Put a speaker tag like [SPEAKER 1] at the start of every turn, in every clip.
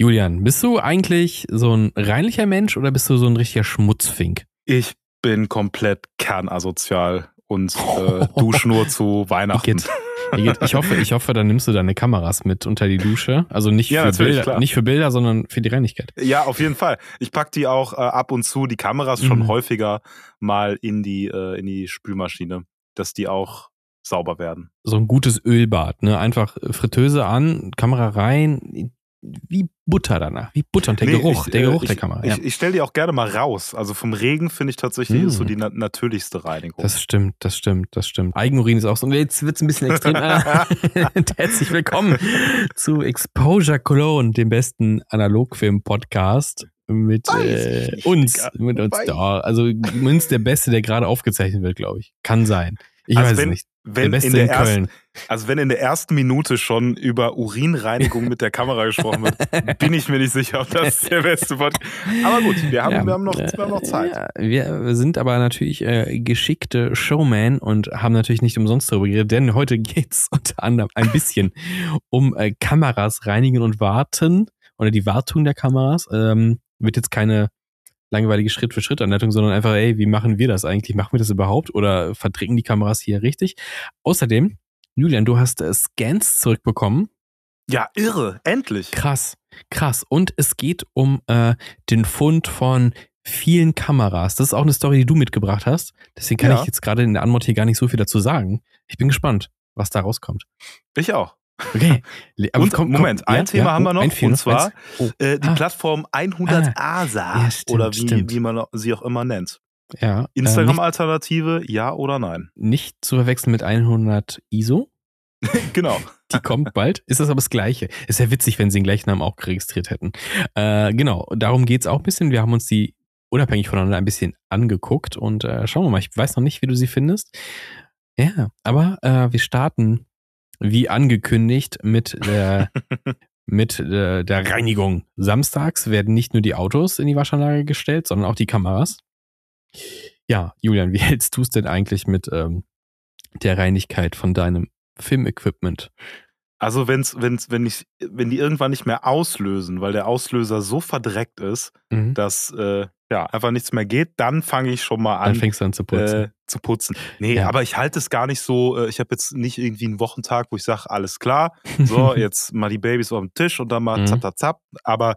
[SPEAKER 1] Julian, bist du eigentlich so ein reinlicher Mensch oder bist du so ein richtiger Schmutzfink?
[SPEAKER 2] Ich bin komplett kernasozial und äh, dusch nur zu Weihnachten.
[SPEAKER 1] Ich hoffe, ich hoffe, dann nimmst du deine Kameras mit unter die Dusche. Also nicht, ja, für, Bilder, nicht für Bilder, sondern für die Reinigkeit.
[SPEAKER 2] Ja, auf jeden Fall. Ich pack die auch äh, ab und zu, die Kameras schon mhm. häufiger mal in die, äh, in die Spülmaschine, dass die auch sauber werden.
[SPEAKER 1] So ein gutes Ölbad, ne? Einfach Fritteuse an, Kamera rein, wie Butter danach, wie Butter und der nee, Geruch, ich, der Geruch
[SPEAKER 2] ich,
[SPEAKER 1] der Kamera.
[SPEAKER 2] Ja. Ich, ich stelle die auch gerne mal raus. Also vom Regen finde ich tatsächlich mm. ist so die na natürlichste Reinigung.
[SPEAKER 1] Das stimmt, das stimmt, das stimmt. Eigenurin ist auch so. Jetzt wird es ein bisschen extrem. Herzlich willkommen zu Exposure Cologne, dem besten Analogfilm-Podcast mit äh, uns, mit uns da. Also uns der Beste, der gerade aufgezeichnet wird, glaube ich. Kann sein. Ich also weiß wenn, es nicht.
[SPEAKER 2] Wenn der in der in ersten, also wenn in der ersten Minute schon über Urinreinigung mit der Kamera gesprochen wird, bin ich mir nicht sicher, ob das der beste Podcast Aber gut, wir haben, ja, wir haben, noch, wir haben noch Zeit. Ja,
[SPEAKER 1] wir sind aber natürlich äh, geschickte Showman und haben natürlich nicht umsonst darüber geredet, denn heute geht es unter anderem ein bisschen um äh, Kameras reinigen und warten oder die Wartung der Kameras. Ähm, wird jetzt keine langweilige Schritt-für-Schritt-Anleitung, sondern einfach, ey, wie machen wir das eigentlich? Machen wir das überhaupt oder verdrängen die Kameras hier richtig? Außerdem, Julian, du hast äh, Scans zurückbekommen.
[SPEAKER 2] Ja, irre, endlich.
[SPEAKER 1] Krass, krass. Und es geht um äh, den Fund von vielen Kameras. Das ist auch eine Story, die du mitgebracht hast. Deswegen kann ja. ich jetzt gerade in der Anmod hier gar nicht so viel dazu sagen. Ich bin gespannt, was da rauskommt.
[SPEAKER 2] Ich auch.
[SPEAKER 1] Okay.
[SPEAKER 2] Und, komm, Moment, komm, ein ja, Thema ja, haben wir noch, und zwar oh. äh, die ah. Plattform 100 ah. ASA ja, stimmt, oder wie, wie man sie auch immer nennt.
[SPEAKER 1] Ja.
[SPEAKER 2] Äh, Instagram-Alternative, äh, ja oder nein?
[SPEAKER 1] Nicht zu verwechseln mit 100 ISO.
[SPEAKER 2] genau.
[SPEAKER 1] Die kommt bald. Ist das aber das Gleiche? Ist ja witzig, wenn sie den gleichen Namen auch registriert hätten. Äh, genau, darum geht es auch ein bisschen. Wir haben uns die unabhängig voneinander ein bisschen angeguckt und äh, schauen wir mal. Ich weiß noch nicht, wie du sie findest. Ja, aber äh, wir starten wie angekündigt mit der, mit der, der Reinigung. Samstags werden nicht nur die Autos in die Waschanlage gestellt, sondern auch die Kameras. Ja, Julian, wie hältst du es denn eigentlich mit ähm, der Reinigkeit von deinem Filmequipment?
[SPEAKER 2] Also wenn's, wenn's, wenn ich, wenn die irgendwann nicht mehr auslösen, weil der Auslöser so verdreckt ist, mhm. dass äh, ja einfach nichts mehr geht, dann fange ich schon mal an.
[SPEAKER 1] Dann fängst du an zu putzen. Äh,
[SPEAKER 2] zu putzen. Nee, ja. aber ich halte es gar nicht so, äh, ich habe jetzt nicht irgendwie einen Wochentag, wo ich sage, alles klar, so, jetzt mal die Babys auf dem Tisch und dann mal mhm. zap, zap, zap. Aber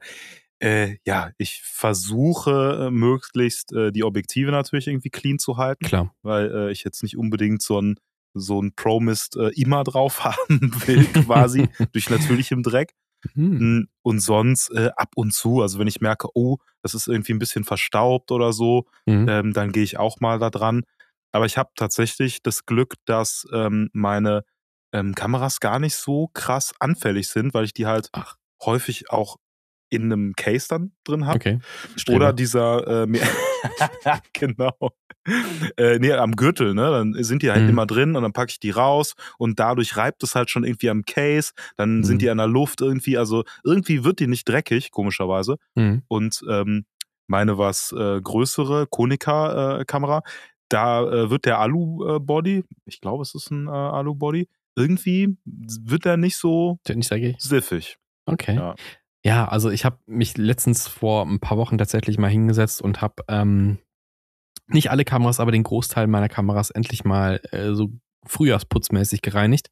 [SPEAKER 2] äh, ja, ich versuche äh, möglichst äh, die Objektive natürlich irgendwie clean zu halten.
[SPEAKER 1] Klar.
[SPEAKER 2] Weil ich jetzt nicht unbedingt so ein so ein Pro-Mist immer drauf haben will, quasi, durch natürlichem Dreck. Mhm. Und sonst äh, ab und zu, also wenn ich merke, oh, das ist irgendwie ein bisschen verstaubt oder so, mhm. ähm, dann gehe ich auch mal da dran. Aber ich habe tatsächlich das Glück, dass ähm, meine ähm, Kameras gar nicht so krass anfällig sind, weil ich die halt Ach. häufig auch in einem Case dann drin habe.
[SPEAKER 1] Okay.
[SPEAKER 2] Oder dieser, äh, genau. Äh, nee, am Gürtel, ne? Dann sind die halt mhm. immer drin und dann packe ich die raus und dadurch reibt es halt schon irgendwie am Case. Dann mhm. sind die an der Luft irgendwie. Also irgendwie wird die nicht dreckig, komischerweise. Mhm. Und ähm, meine was äh, größere Konica-Kamera, äh, da äh, wird der Alu-Body, ich glaube, es ist ein äh, Alu-Body, irgendwie wird der nicht so
[SPEAKER 1] nicht
[SPEAKER 2] siffig.
[SPEAKER 1] Okay. Ja. Ja, also ich habe mich letztens vor ein paar Wochen tatsächlich mal hingesetzt und habe ähm, nicht alle Kameras, aber den Großteil meiner Kameras endlich mal äh, so frühjahrsputzmäßig gereinigt.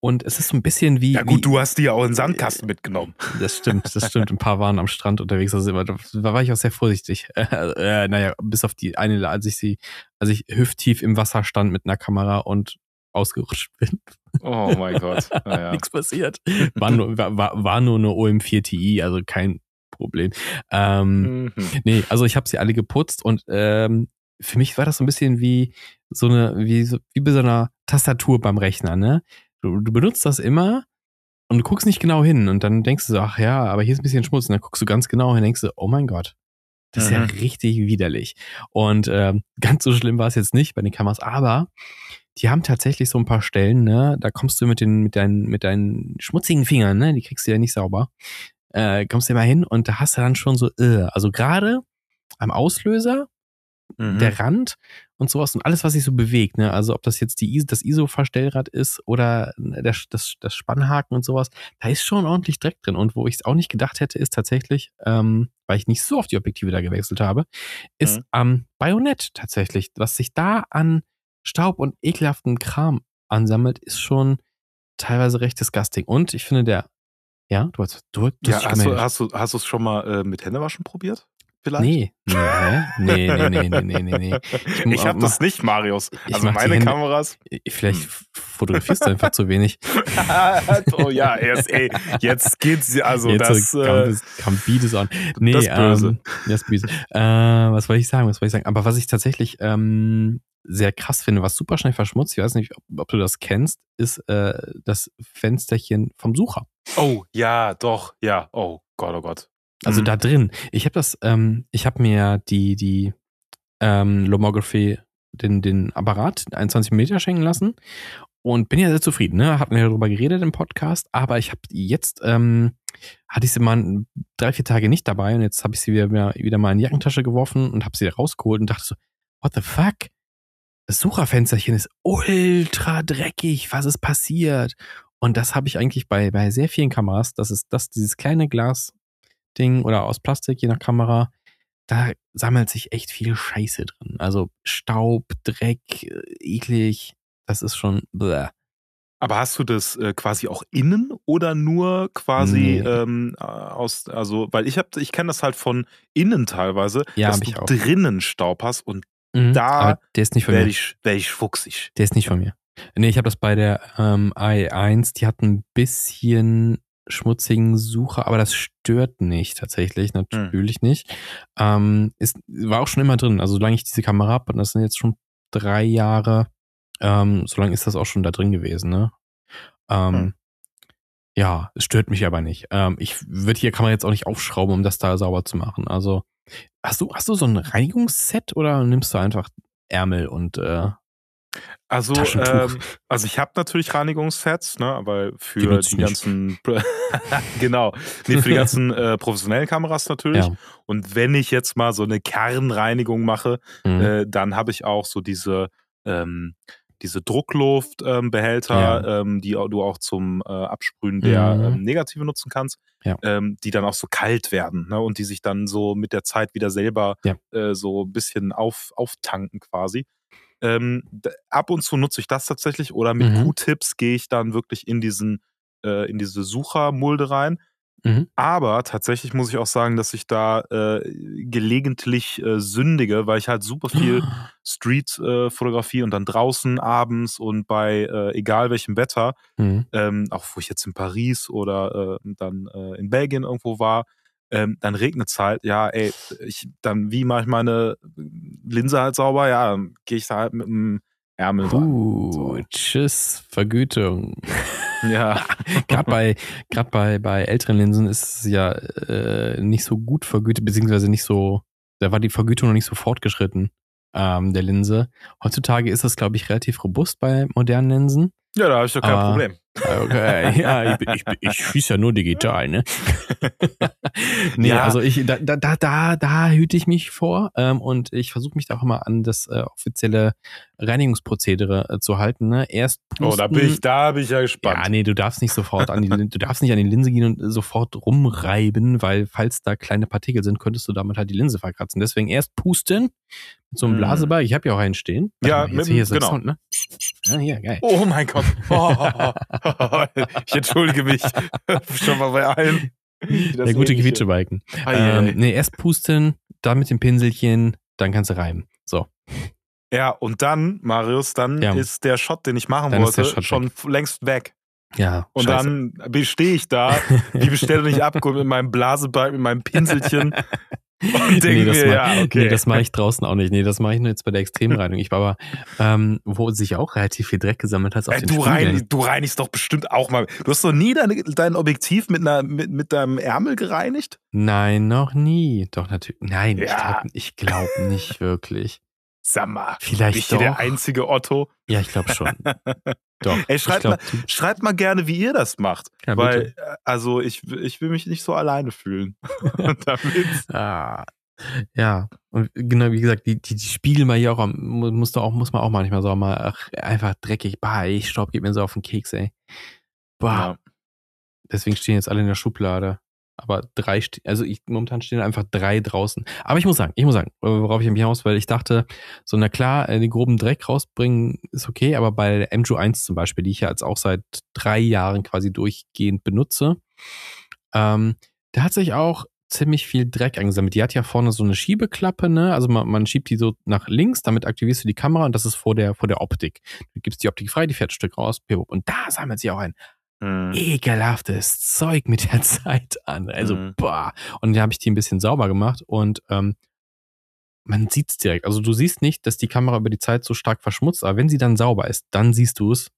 [SPEAKER 1] Und es ist so ein bisschen wie.
[SPEAKER 2] Ja, gut,
[SPEAKER 1] wie,
[SPEAKER 2] du hast die ja auch in Sandkasten mitgenommen.
[SPEAKER 1] Das stimmt, das stimmt. Ein paar waren am Strand unterwegs. Also da war ich auch sehr vorsichtig. Äh, äh, naja, bis auf die eine, als ich sie, als ich hüfttief im Wasser stand mit einer Kamera und ausgerutscht bin.
[SPEAKER 2] Oh mein Gott.
[SPEAKER 1] Naja. Nichts passiert. War nur, war, war nur eine OM4 Ti, also kein Problem. Ähm, mhm. Nee, also ich habe sie alle geputzt und ähm, für mich war das so ein bisschen wie so eine, wie, so, wie bei so einer Tastatur beim Rechner, ne? Du, du benutzt das immer und du guckst nicht genau hin und dann denkst du so, ach ja, aber hier ist ein bisschen Schmutz und dann guckst du ganz genau hin und denkst du, oh mein Gott, das ist mhm. ja richtig widerlich. Und ähm, ganz so schlimm war es jetzt nicht bei den Kameras, aber die haben tatsächlich so ein paar Stellen, ne, da kommst du mit den, mit deinen, mit deinen schmutzigen Fingern, ne, die kriegst du ja nicht sauber, äh, kommst du immer hin und da hast du dann schon so, äh, also gerade am Auslöser, mhm. der Rand und sowas und alles, was sich so bewegt, ne? Also ob das jetzt die ISO, das ISO-Verstellrad ist oder der, das, das Spannhaken und sowas, da ist schon ordentlich Dreck drin. Und wo ich es auch nicht gedacht hätte, ist tatsächlich, ähm, weil ich nicht so oft die Objektive da gewechselt habe, ist mhm. am ähm, Bajonett tatsächlich. Was sich da an Staub und ekelhaften Kram ansammelt, ist schon teilweise recht disgusting. Und ich finde, der ja, du hast, du,
[SPEAKER 2] du ja, hast, du, hast du hast du es schon mal äh, mit Händewaschen probiert? vielleicht?
[SPEAKER 1] Nee. Nee, nee, nee, nee, nee, nee. nee.
[SPEAKER 2] Ich, ich habe das nicht, Marius. Also meine Hände, Kameras.
[SPEAKER 1] Vielleicht hm. fotografierst du einfach zu wenig.
[SPEAKER 2] oh ja, jetzt, ey, jetzt geht's also jetzt das.
[SPEAKER 1] Kam, äh, an. Nee, das ähm, böse. Ähm, das böse. Äh, was wollte ich sagen? Was wollte ich sagen? Aber was ich tatsächlich ähm, sehr krass finde, was super schnell verschmutzt, ich weiß nicht, ob, ob du das kennst, ist äh, das Fensterchen vom Sucher.
[SPEAKER 2] Oh ja, doch, ja. Oh Gott, oh Gott.
[SPEAKER 1] Also mhm. da drin. Ich habe das, ähm, ich habe mir die, die ähm, Lomography, den, den Apparat 21 Meter schenken lassen und bin ja sehr zufrieden, ne? Hatten wir ja darüber geredet im Podcast, aber ich habe jetzt, ähm, hatte ich sie mal drei, vier Tage nicht dabei und jetzt habe ich sie wieder, wieder mal in die Jackentasche geworfen und habe sie rausgeholt und dachte so, what the fuck? das Sucherfensterchen ist ultra dreckig, was ist passiert? Und das habe ich eigentlich bei, bei sehr vielen Kameras, das ist das, dieses kleine Glasding oder aus Plastik, je nach Kamera, da sammelt sich echt viel Scheiße drin. Also Staub, Dreck, äh, eklig, das ist schon bleh.
[SPEAKER 2] Aber hast du das äh, quasi auch innen oder nur quasi nee. ähm, aus, also, weil ich habe, ich kenne das halt von innen teilweise,
[SPEAKER 1] ja,
[SPEAKER 2] dass du drinnen Staub hast und Mhm, da
[SPEAKER 1] der ist nicht von
[SPEAKER 2] werde ich, werd ich fuchsig.
[SPEAKER 1] Der ist nicht von mir. Nee, ich habe das bei der ähm, i1, die hat ein bisschen schmutzigen Sucher, aber das stört nicht tatsächlich, hm. natürlich hm. nicht. Ähm, ist, war auch schon immer drin. Also solange ich diese Kamera habe, und das sind jetzt schon drei Jahre, ähm, solange ist das auch schon da drin gewesen, ne? Ähm, hm. Ja, es stört mich aber nicht. Ähm, ich würde hier Kamera jetzt auch nicht aufschrauben, um das da sauber zu machen. Also Hast du, hast du so ein Reinigungsset oder nimmst du einfach Ärmel und äh,
[SPEAKER 2] also, ähm, also ich habe natürlich Reinigungssets, ne, aber für die, die ganzen, genau, nee, für die ganzen äh, professionellen Kameras natürlich. Ja. Und wenn ich jetzt mal so eine Kernreinigung mache, mhm. äh, dann habe ich auch so diese ähm, diese Druckluftbehälter, ja. ähm, die du auch zum äh, Absprühen der mhm. ähm, Negative nutzen kannst, ja. ähm, die dann auch so kalt werden ne? und die sich dann so mit der Zeit wieder selber ja. äh, so ein bisschen auf, auftanken quasi. Ähm, ab und zu nutze ich das tatsächlich oder mit mhm. Q-Tips gehe ich dann wirklich in diesen äh, in diese Suchermulde rein Mhm. Aber tatsächlich muss ich auch sagen, dass ich da äh, gelegentlich äh, sündige, weil ich halt super viel Street-Fotografie äh, und dann draußen abends und bei äh, egal welchem Wetter, mhm. ähm, auch wo ich jetzt in Paris oder äh, dann äh, in Belgien irgendwo war, ähm, dann regnet es halt, ja, ey, ich, dann wie mache ich meine Linse halt sauber? Ja, dann gehe ich da halt mit dem Ärmel
[SPEAKER 1] uh, so. Tschüss, Vergütung. Ja. gerade bei, gerade bei, bei älteren Linsen ist es ja äh, nicht so gut vergütet, beziehungsweise nicht so, da war die Vergütung noch nicht so fortgeschritten ähm, der Linse. Heutzutage ist das, glaube ich, relativ robust bei modernen Linsen.
[SPEAKER 2] Ja, da habe ich doch kein Aber, Problem.
[SPEAKER 1] Okay, ja, ich, ich, ich schieße ja nur digital, ne? nee, ja. also ich, da, da, da, da hüte ich mich vor ähm, und ich versuche mich da auch immer an das äh, offizielle Reinigungsprozedere äh, zu halten. Ne? Erst
[SPEAKER 2] pusten, oh, da bin ich, da bin ich ja gespannt.
[SPEAKER 1] Ja, nee, du darfst nicht sofort an die, du darfst nicht an die Linse gehen und sofort rumreiben, weil falls da kleine Partikel sind, könntest du damit halt die Linse verkratzen. Deswegen erst pusten mit so einem mhm. Blaseball. Ich habe ja auch einen stehen.
[SPEAKER 2] Ja, mit, hier ist genau. Sound, ne?
[SPEAKER 1] Ja, hier, geil.
[SPEAKER 2] Oh mein Gott. Oh, ich entschuldige mich schon mal bei allen.
[SPEAKER 1] Der gute Quietschebalken. Ähm, nee, erst pusten, dann mit dem Pinselchen, dann kannst du reiben. So.
[SPEAKER 2] Ja, und dann, Marius, dann ja. ist der Shot, den ich machen dann wollte, schon weg. längst weg.
[SPEAKER 1] Ja.
[SPEAKER 2] Und scheiße. dann stehe ich da, wie bestelle ich ab mit meinem Blasebalken, mit meinem Pinselchen
[SPEAKER 1] Und nee, das, mir, ja, okay. nee, das mache ich draußen auch nicht. Nee, das mache ich nur jetzt bei der Extremreinigung. Ich war aber, ähm, wo sich auch relativ viel Dreck gesammelt hat. Auf
[SPEAKER 2] Ey, du, rein, du reinigst doch bestimmt auch mal. Du hast doch nie dein, dein Objektiv mit, einer, mit, mit deinem Ärmel gereinigt?
[SPEAKER 1] Nein, noch nie. Doch, natürlich. Nein, ja. ich glaube glaub nicht wirklich.
[SPEAKER 2] Sag mal,
[SPEAKER 1] vielleicht
[SPEAKER 2] ich doch. der einzige Otto?
[SPEAKER 1] Ja, ich glaube schon. doch.
[SPEAKER 2] Ey, schreibt, glaub, mal, schreibt mal gerne, wie ihr das macht. Ja, weil, bitte. Äh, also ich, ich will mich nicht so alleine fühlen.
[SPEAKER 1] Ah, Ja, und genau wie gesagt, die, die, die Spiegel mal hier auch, muss, auch, muss man auch manchmal so mal ach, einfach dreckig. Bah, ich Staub geht mir so auf den Keks, ey. Bah. Ja. Deswegen stehen jetzt alle in der Schublade. Aber drei, also ich, momentan stehen einfach drei draußen. Aber ich muss sagen, ich muss sagen, worauf ich mich hinaus, weil ich dachte, so, na klar, äh, den groben Dreck rausbringen ist okay, aber bei MJU 1 zum Beispiel, die ich ja jetzt auch seit drei Jahren quasi durchgehend benutze, ähm, da hat sich auch ziemlich viel Dreck angesammelt. Die hat ja vorne so eine Schiebeklappe, ne? Also man, man schiebt die so nach links, damit aktivierst du die Kamera und das ist vor der, vor der Optik. Du gibst die Optik frei, die fährt ein Stück raus, und da sammelt sich auch ein mhm. ekelhaftes Zeug mit der Zeit an. Also, mhm. boah. Und da habe ich die ein bisschen sauber gemacht und ähm, man sieht es direkt. Also du siehst nicht, dass die Kamera über die Zeit so stark verschmutzt, aber wenn sie dann sauber ist, dann siehst du es,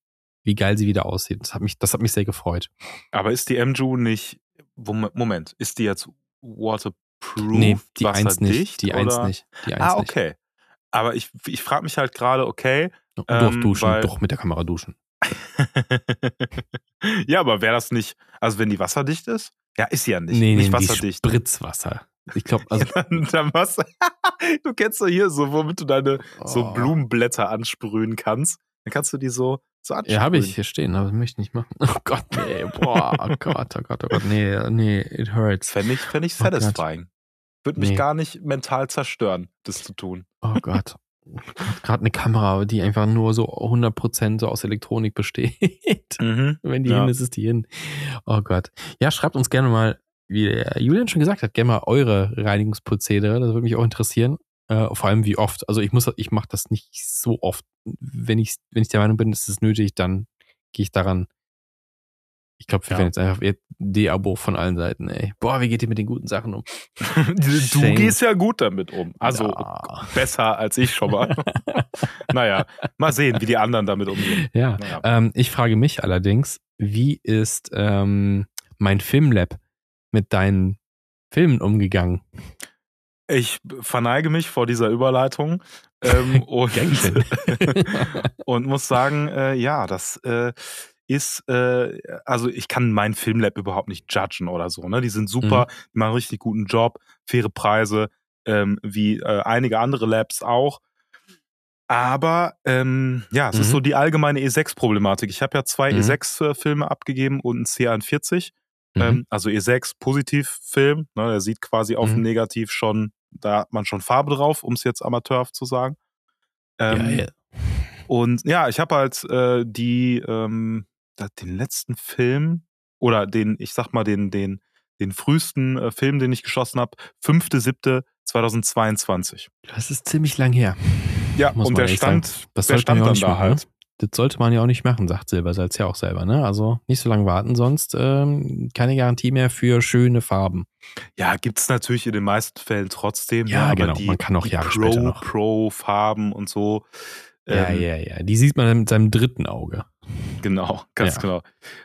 [SPEAKER 1] wie geil sie wieder aussieht. Das hat mich, das hat mich sehr gefreut.
[SPEAKER 2] Aber ist die MJU nicht, Moment, ist die jetzt waterproof?
[SPEAKER 1] Nee, die 1 nicht. Die 1 nicht. Die 1
[SPEAKER 2] ah, okay. Nicht. Aber ich, ich frage mich halt gerade, okay.
[SPEAKER 1] Doch ähm, duschen, weil, doch mit der Kamera duschen.
[SPEAKER 2] ja, aber wäre das nicht, also wenn die wasserdicht ist? Ja, ist sie ja nicht.
[SPEAKER 1] Nee,
[SPEAKER 2] nicht
[SPEAKER 1] nee, wasserdicht. Spritzwasser. Ich glaube, also.
[SPEAKER 2] Ja, was, du kennst doch hier so, womit du deine oh. so Blumenblätter ansprühen kannst. Dann kannst du die so, so ansprühen.
[SPEAKER 1] Ja, habe ich hier stehen, aber das möchte ich nicht machen. Oh Gott, nee, boah, oh Gott, oh Gott, oh Gott, nee, nee, it hurts.
[SPEAKER 2] Fände ich, fänd ich satisfying. Oh Würde mich nee. gar nicht mental zerstören, das zu tun.
[SPEAKER 1] Oh Gott gerade eine Kamera, die einfach nur so 100% so aus Elektronik besteht. Mhm, Wenn die ja. hin ist, ist die hin. Oh Gott. Ja, schreibt uns gerne mal, wie der Julian schon gesagt hat, gerne mal eure Reinigungsprozedere. Das würde mich auch interessieren. Äh, vor allem wie oft. Also ich muss, ich mache das nicht so oft. Wenn ich, wenn ich der Meinung bin, es ist nötig, dann gehe ich daran. Ich glaube, wir ja. werden jetzt einfach De-Abo von allen Seiten, ey. Boah, wie geht ihr mit den guten Sachen um?
[SPEAKER 2] du gehst ja gut damit um. Also ja. besser als ich schon mal. naja, mal sehen, wie die anderen damit umgehen.
[SPEAKER 1] Ja. Naja. Ähm, ich frage mich allerdings, wie ist ähm, mein Filmlab mit deinen Filmen umgegangen?
[SPEAKER 2] Ich verneige mich vor dieser Überleitung ähm, und, und muss sagen, äh, ja, das äh, ist, äh, also ich kann mein Filmlab überhaupt nicht judgen oder so. Ne? Die sind super, mhm. die machen einen richtig guten Job, faire Preise, ähm, wie äh, einige andere Labs auch. Aber ähm, ja, es mhm. ist so die allgemeine E6-Problematik. Ich habe ja zwei mhm. E6-Filme abgegeben und einen C41. Mhm. Ähm, also E6 Positiv-Film. Ne, der sieht quasi auf dem mhm. Negativ schon, da hat man schon Farbe drauf, um es jetzt amateurhaft zu sagen. Ähm, ja, ja. Und ja, ich habe halt äh, die, ähm, den letzten Film oder den, ich sag mal, den, den, den frühesten äh, Film, den ich geschossen habe, 5.7.2022.
[SPEAKER 1] Das ist ziemlich lang her.
[SPEAKER 2] Ja, und der stand, sagen. das der stand dann da machen, halt. Ne?
[SPEAKER 1] Das sollte man ja auch nicht machen, sagt Silbersalz ja auch selber, ne? Also nicht so lange warten, sonst ähm, keine Garantie mehr für schöne Farben.
[SPEAKER 2] Ja, gibt es natürlich in den meisten Fällen trotzdem.
[SPEAKER 1] Ja, ne? genau. Die, man kann auch Jahre Pro, später noch.
[SPEAKER 2] Pro-Farben und so.
[SPEAKER 1] Ja, ähm, ja, ja. Die sieht man mit seinem dritten Auge.
[SPEAKER 2] Genau, ganz ja. genau.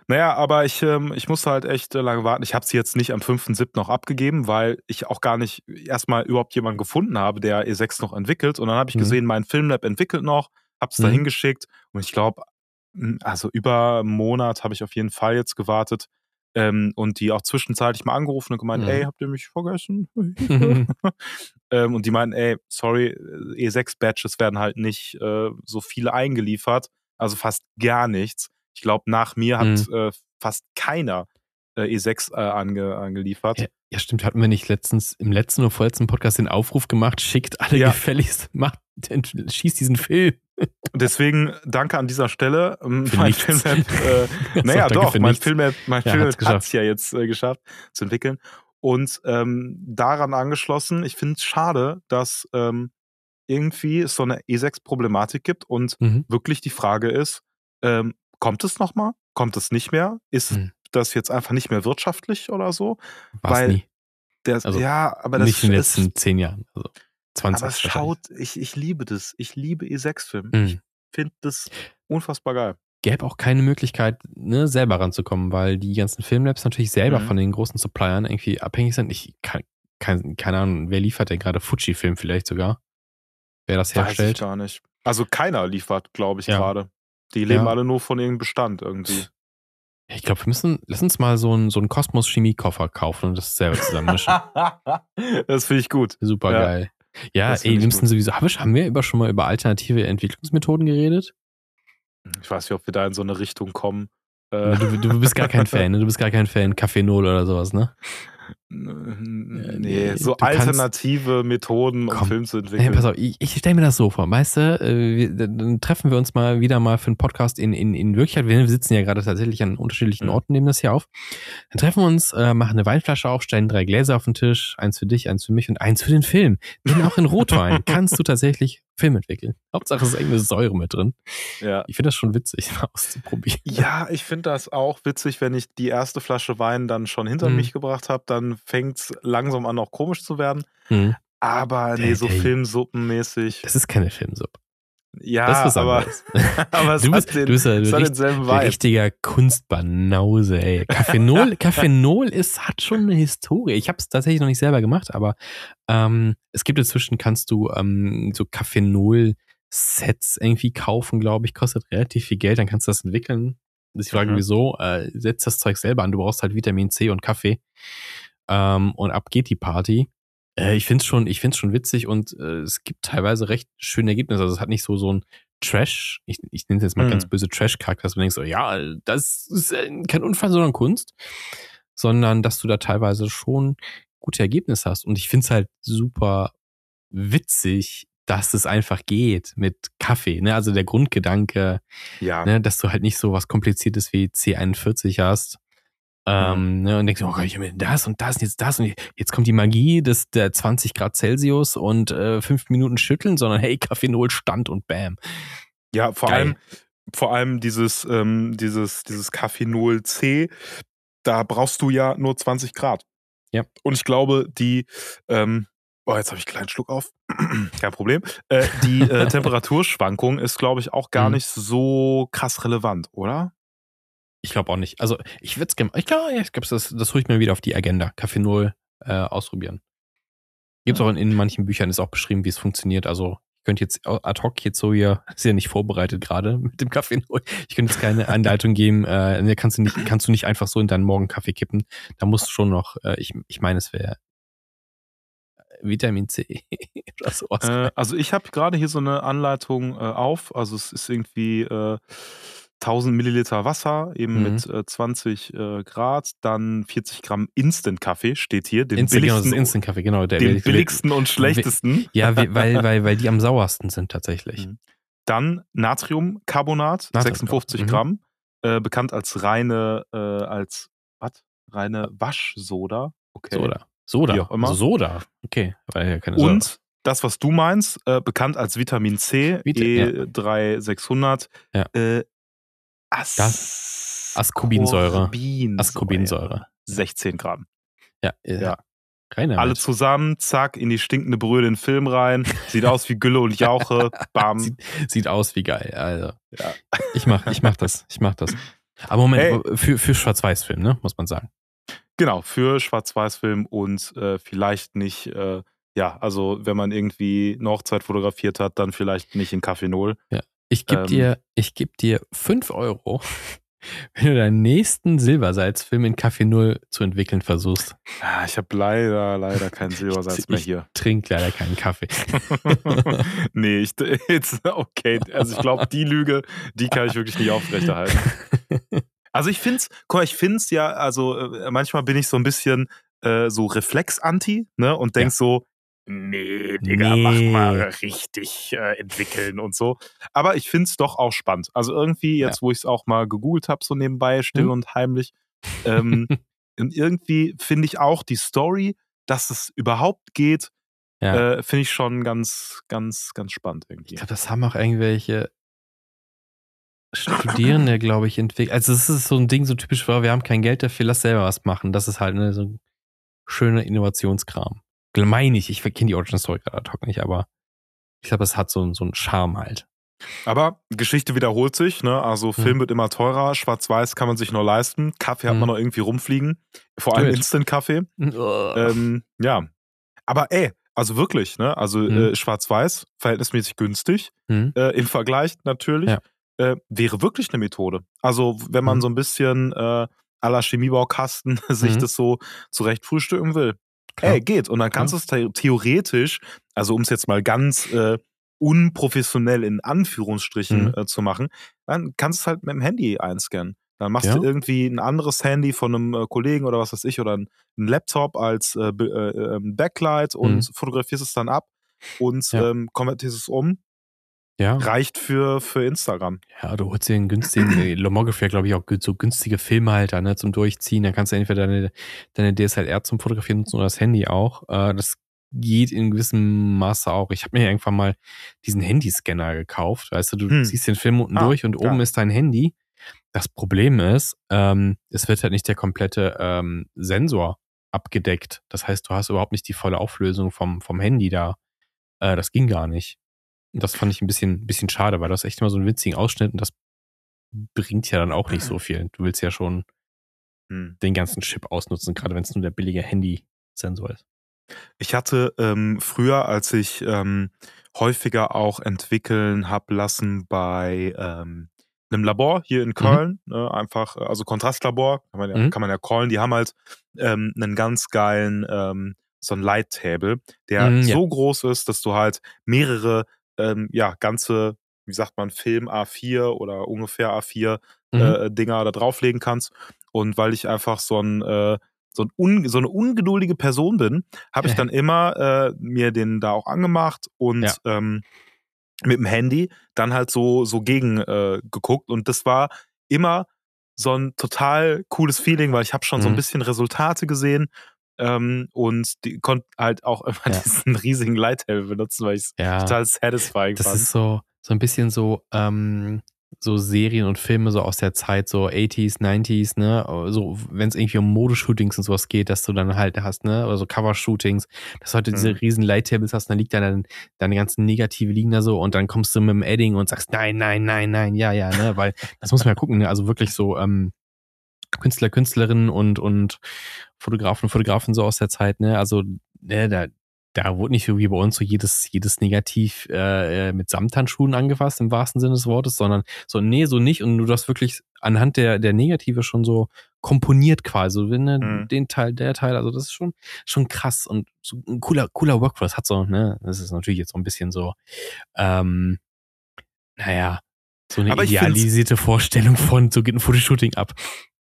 [SPEAKER 2] Naja, aber ich, ähm, ich musste halt echt äh, lange warten. Ich habe sie jetzt nicht am 5.7. noch abgegeben, weil ich auch gar nicht erstmal überhaupt jemanden gefunden habe, der E6 noch entwickelt. Und dann habe ich mhm. gesehen, mein Filmlab entwickelt noch, habe es mhm. da hingeschickt. Und ich glaube, also über einen Monat habe ich auf jeden Fall jetzt gewartet. Ähm, und die auch zwischenzeitlich mal angerufen und gemeint, mhm. ey, habt ihr mich vergessen? ähm, und die meinten, ey, sorry, E6-Batches werden halt nicht äh, so viele eingeliefert also fast gar nichts. Ich glaube, nach mir hat mhm. äh, fast keiner äh, E6 äh, ange, angeliefert.
[SPEAKER 1] Ja, ja, stimmt. Hatten wir nicht letztens im letzten oder vorletzten Podcast den Aufruf gemacht, schickt alle ja. gefälligst, macht, schießt diesen Film.
[SPEAKER 2] Deswegen danke an dieser Stelle. Ähm, mein Filmlab, äh, naja, doch, mein Filmlab, mein ja, Filmlab hat es ja jetzt äh, geschafft zu entwickeln. Und ähm, daran angeschlossen, ich finde es schade, dass ähm, irgendwie so eine E6-Problematik gibt und mhm. wirklich die Frage ist, ähm, kommt es nochmal? Kommt es nicht mehr? Ist mhm. das jetzt einfach nicht mehr wirtschaftlich oder so?
[SPEAKER 1] War's Weil nie.
[SPEAKER 2] Der, also ja, aber das
[SPEAKER 1] nicht in den letzten ist, zehn Jahren. Also 20
[SPEAKER 2] aber schaut, ich, ich liebe das. Ich liebe E6-Filme. Mhm. Ich finde das unfassbar geil.
[SPEAKER 1] Gäbe auch keine Möglichkeit, ne, selber ranzukommen, weil die ganzen Filmlabs natürlich selber mhm. von den großen Suppliern irgendwie abhängig sind. Ich kann, kann keine Ahnung, wer liefert denn gerade Fuji-Film vielleicht sogar? Wer das herstellt. Weiß ich
[SPEAKER 2] gar nicht. Also keiner liefert, glaube ich, ja. gerade. Die leben ja. alle nur von irgendeinem Bestand irgendwie.
[SPEAKER 1] Ich glaube, wir müssen, lass uns mal so einen so einen Kosmos-Chemie-Koffer kaufen und das selber zusammenmischen.
[SPEAKER 2] das finde ich gut.
[SPEAKER 1] Super ja. geil. Ja, ey, wir müssen sowieso, haben wir über, schon mal über alternative Entwicklungsmethoden geredet?
[SPEAKER 2] Ich weiß nicht, ob wir da in so eine Richtung kommen.
[SPEAKER 1] Du, du bist gar kein Fan, ne? Du bist gar kein Fan Kaffee Null oder sowas, ne?
[SPEAKER 2] Nee, so alternative kannst, Methoden, um komm, Film zu entwickeln.
[SPEAKER 1] Nee, pass auf, ich, ich stelle mir das so vor. Weißt du, äh, dann treffen wir uns mal wieder mal für einen Podcast in, in, in Wirklichkeit. Wir sitzen ja gerade tatsächlich an unterschiedlichen mhm. Orten, nehmen das hier auf. Dann treffen wir uns, äh, machen eine Weinflasche auf, stellen drei Gläser auf den Tisch. Eins für dich, eins für mich und eins für den Film. Denn auch in Rotwein kannst du tatsächlich Film entwickeln. Hauptsache es ist irgendeine Säure mit drin. Ja. Ich finde das schon witzig, auszuprobieren.
[SPEAKER 2] Ja, ich finde das auch witzig, wenn ich die erste Flasche Wein dann schon hinter mhm. mich gebracht habe, dann fängt es langsam an, auch komisch zu werden. Mhm. Aber nee, so Filmsuppenmäßig.
[SPEAKER 1] Das ist keine Filmsuppe.
[SPEAKER 2] Ja, das ist aber,
[SPEAKER 1] aber es du bist, den, du bist ein richt, richtiger Kunstbanause, ey. Kaffeenol, Kaffeenol ist, hat schon eine Historie. Ich habe es tatsächlich noch nicht selber gemacht, aber ähm, es gibt inzwischen, kannst du ähm, so Kaffeenol-Sets irgendwie kaufen, glaube ich. Kostet relativ viel Geld, dann kannst du das entwickeln. Das ist die Frage, mhm. wieso. Äh, setz das Zeug selber an. Du brauchst halt Vitamin C und Kaffee. Ähm, und ab geht die Party. Äh, ich finde es schon, schon witzig und äh, es gibt teilweise recht schöne Ergebnisse. Also es hat nicht so so ein Trash, ich, ich nenne es jetzt mal mhm. ganz böse Trash-Charakter, dass du denkst, so, ja, das ist äh, kein Unfall, sondern Kunst, sondern dass du da teilweise schon gute Ergebnisse hast. Und ich finde es halt super witzig, dass es einfach geht mit Kaffee. Ne? Also der Grundgedanke, ja. ne, dass du halt nicht so was Kompliziertes wie C41 hast, ähm, mhm. ne, und denkst, oh Gott, ich habe das und das und jetzt das und jetzt kommt die Magie des der 20 Grad Celsius und äh, fünf Minuten schütteln, sondern hey, Kaffee Null stand und bam.
[SPEAKER 2] Ja, vor Geil. allem, vor allem dieses, ähm, dieses, dieses Kaffee C, da brauchst du ja nur 20 Grad.
[SPEAKER 1] Ja.
[SPEAKER 2] Und ich glaube, die, ähm, oh, jetzt habe ich einen kleinen Schluck auf. Kein Problem. Äh, die äh, Temperaturschwankung ist, glaube ich, auch gar mhm. nicht so krass relevant, oder?
[SPEAKER 1] Ich glaube auch nicht. Also ich würde es gerne, ich glaube, ich glaub, das, das hole ich mir wieder auf die Agenda. Kaffee Null äh, ausprobieren. Gibt es auch in, in, manchen Büchern, ist auch beschrieben, wie es funktioniert. Also ich könnte jetzt ad hoc jetzt so hier, ist ja nicht vorbereitet gerade mit dem Kaffee Null. Ich könnte jetzt keine Anleitung geben. Äh, kannst du nicht, kannst du nicht einfach so in deinen Morgenkaffee kippen. Da musst du schon noch, äh, ich, ich meine, es wäre Vitamin C
[SPEAKER 2] oder sowas. Äh, also ich habe gerade hier so eine Anleitung äh, auf. Also es ist irgendwie äh, 1000 Milliliter Wasser, eben mhm. mit äh, 20 äh, Grad, dann 40 Gramm Instant-Kaffee steht hier.
[SPEAKER 1] Den Instant, billigsten, genau, Instant-Kaffee, genau.
[SPEAKER 2] Der, den billigsten und schlechtesten.
[SPEAKER 1] Ja, weil, weil, weil die am sauersten sind tatsächlich. Mhm.
[SPEAKER 2] Dann Natriumcarbonat, Natrium 56 mhm. Gramm, äh, bekannt als reine, äh, als, was? Reine Waschsoda.
[SPEAKER 1] Okay. Soda. Soda. Wie auch immer. Also Soda. Okay.
[SPEAKER 2] Weil keine Soda. Und das, was du meinst, äh, bekannt als Vitamin C, Vita E3600, ja. äh,
[SPEAKER 1] As das Ascorbinsäure. Ascorbinsäure.
[SPEAKER 2] 16 Gramm.
[SPEAKER 1] Ja, ja.
[SPEAKER 2] Keine Alle zusammen, zack, in die stinkende Brühe den Film rein. Sieht aus wie Gülle und Jauche. Bam.
[SPEAKER 1] Sieht, sieht aus wie geil. Also, ja. ich mach, ich mach das. Ich mach das. Aber Moment, hey. für, für Schwarz-Weiß-Film, ne? Muss man sagen.
[SPEAKER 2] Genau, für Schwarz-Weiß-Film und äh, vielleicht nicht, äh, ja, also wenn man irgendwie eine Hochzeit fotografiert hat, dann vielleicht nicht in Kaffeenol.
[SPEAKER 1] Ja. Ich gebe ähm, dir, ich geb dir 5 Euro, wenn du deinen nächsten Silbersalzfilm in Kaffee Null zu entwickeln versuchst.
[SPEAKER 2] Ah, ich habe leider, leider keinen Silbersalz ich, mehr hier.
[SPEAKER 1] Ich trinke leider keinen Kaffee.
[SPEAKER 2] nee, ich, jetzt, okay. Also ich glaube, die Lüge, die kann ich wirklich nicht aufrechterhalten. Also ich finde es, guck mal, ich finde es ja, also äh, manchmal bin ich so ein bisschen äh, so Reflex-Anti, ne, und denk ja. so, nee, Digga, nee. mach mal richtig äh, entwickeln und so. Aber ich finde es doch auch spannend. Also irgendwie, jetzt ja. wo ich es auch mal gegoogelt habe, so nebenbei, still hm. und heimlich, ähm, und irgendwie finde ich auch die Story, dass es überhaupt geht, ja. äh, finde ich schon ganz, ganz, ganz spannend irgendwie.
[SPEAKER 1] Ich glaube, das haben auch irgendwelche Studierende, glaube ich, entwickelt. Also es ist so ein Ding, so typisch, wir haben kein Geld dafür, lass selber was machen. Das ist halt ne, so ein schöner Innovationskram meine ich, ich kenne die Origin Story gerade ad hoc nicht, aber ich glaube, es hat so, so einen Charme halt.
[SPEAKER 2] Aber Geschichte wiederholt sich, ne? Also Film hm. wird immer teurer, Schwarz-Weiß kann man sich nur leisten, Kaffee hat man hm. noch irgendwie rumfliegen, vor allem Instant-Kaffee. ähm, ja. Aber ey, also wirklich, ne? Also hm. äh, Schwarz-Weiß, verhältnismäßig günstig, hm. äh, im Vergleich natürlich. Ja. äh, wäre wirklich eine Methode. Also, wenn man
[SPEAKER 1] Mhm.
[SPEAKER 2] so ein bisschen äh, à la Chemiebaukasten sich
[SPEAKER 1] Mhm.
[SPEAKER 2] das so zurecht frühstücken will.
[SPEAKER 1] Klar.
[SPEAKER 2] Ey, geht. Und dann kannst du es the theoretisch, also um es jetzt mal ganz äh, unprofessionell in Anführungsstrichen
[SPEAKER 1] Mhm.
[SPEAKER 2] äh, zu machen, dann kannst du es halt mit dem Handy einscannen. Dann machst
[SPEAKER 1] Ja.
[SPEAKER 2] du irgendwie ein anderes Handy von einem äh, Kollegen oder was weiß ich oder ein, ein Laptop als äh, äh, ähm, Backlight und
[SPEAKER 1] Mhm.
[SPEAKER 2] fotografierst es dann ab und
[SPEAKER 1] Ja.
[SPEAKER 2] ähm, konvertierst es um.
[SPEAKER 1] Ja.
[SPEAKER 2] Reicht für, für Instagram.
[SPEAKER 1] Ja, du holst dir einen günstigen, äh, Lomography glaube ich, auch so günstige Filmhalter, ne, zum Durchziehen. Dann kannst du entweder deine, deine DSLR zum Fotografieren nutzen oder das Handy auch. Äh, das geht in gewissem Maße auch. Ich habe mir irgendwann mal diesen Handyscanner gekauft. Weißt du, du
[SPEAKER 2] Hm.
[SPEAKER 1] ziehst den Film unten
[SPEAKER 2] Ah,
[SPEAKER 1] durch und oben
[SPEAKER 2] geil.
[SPEAKER 1] ist dein Handy. Das Problem ist, ähm, es wird halt nicht der komplette ähm, Sensor abgedeckt. Das heißt, du hast überhaupt nicht die volle Auflösung vom, vom Handy da. Äh, das ging gar nicht. Das fand ich ein bisschen, bisschen schade, weil das echt immer so einen winzigen Ausschnitt und das bringt ja dann auch nicht so viel. Du willst ja schon
[SPEAKER 2] Hm.
[SPEAKER 1] den ganzen Chip ausnutzen, gerade wenn es nur der billige Handy-Sensor ist.
[SPEAKER 2] Ich hatte ähm, früher, als ich ähm, häufiger auch entwickeln hab lassen bei ähm, einem Labor hier in Köln, ne, einfach, äh, also Kontrastlabor, kann man ja,
[SPEAKER 1] Mhm.
[SPEAKER 2] kann man ja callen, die haben halt ähm, einen ganz geilen, ähm, so ein Light Table, der
[SPEAKER 1] Mhm, ja.
[SPEAKER 2] so groß ist, dass du halt mehrere, ähm, ja, ganze, wie sagt man, Film A4 oder ungefähr A4
[SPEAKER 1] Mhm.
[SPEAKER 2] äh, Dinger da drauflegen kannst. Und weil ich einfach so ein, äh, so, ein so eine ungeduldige Person bin, habe ich dann immer äh, mir den da auch angemacht und
[SPEAKER 1] Ja.
[SPEAKER 2] ähm, mit dem Handy dann halt so, so gegen äh, geguckt. Und das war immer so ein total cooles Feeling, weil ich habe schon so ein
[SPEAKER 1] Mhm.
[SPEAKER 2] bisschen Resultate gesehen ähm, und die konnte halt auch immer
[SPEAKER 1] Ja.
[SPEAKER 2] diesen riesigen Lighthell benutzen, weil ich es
[SPEAKER 1] Ja,
[SPEAKER 2] total satisfying
[SPEAKER 1] das
[SPEAKER 2] fand.
[SPEAKER 1] ist so, so ein bisschen so, ähm, so Serien und Filme so aus der Zeit, so 80s, 90s, ne? So, wenn es irgendwie um Modeshootings und sowas geht, dass du dann halt hast, ne? Oder so Cover-Shootings, dass du heute diese
[SPEAKER 2] Mhm.
[SPEAKER 1] riesen Light-Tables hast, dann liegt da dann deine ganzen Negative liegen da so und dann kommst du mit dem Edding und sagst, nein, nein, nein, nein, ja, ja, ne? Weil das muss man ja gucken, ne? Also wirklich so, ähm, Künstler, Künstlerinnen und, und Fotografen, Fotografen so aus der Zeit, ne? Also, ne, da, da wurde nicht so wie bei uns so jedes, jedes Negativ äh, mit Samthandschuhen angefasst, im wahrsten Sinne des Wortes, sondern so, nee, so nicht. Und du das wirklich anhand der, der Negative schon so komponiert quasi. So, ne,
[SPEAKER 2] Mhm.
[SPEAKER 1] den Teil, der Teil, also das ist schon, schon krass und so ein cooler, cooler Workflow. Das hat so, ne, das ist natürlich jetzt so ein bisschen so, ähm, naja, so eine
[SPEAKER 2] Aber
[SPEAKER 1] idealisierte Vorstellung von, so geht ein Fotoshooting ab.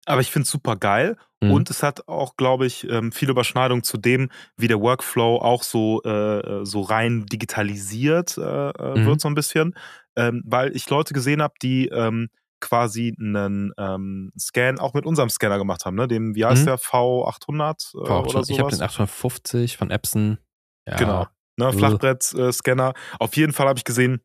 [SPEAKER 2] Aber ich finde es super geil
[SPEAKER 1] Mhm.
[SPEAKER 2] und es hat auch, glaube ich, ähm, viele Überschneidungen zu dem, wie der Workflow auch so, äh, so rein digitalisiert äh, äh,
[SPEAKER 1] Mhm.
[SPEAKER 2] wird, so ein bisschen. Ähm, weil ich Leute gesehen habe, die ähm, quasi einen ähm, Scan auch mit unserem Scanner gemacht haben, ne? Dem, wie heißt
[SPEAKER 1] Mhm.
[SPEAKER 2] der, V800 äh,
[SPEAKER 1] Boah,
[SPEAKER 2] oder
[SPEAKER 1] ich habe
[SPEAKER 2] sowas?
[SPEAKER 1] den 850 von Epson. Ja,
[SPEAKER 2] Genau. Ne. Flachbrett-Scanner. Auf jeden Fall habe ich gesehen,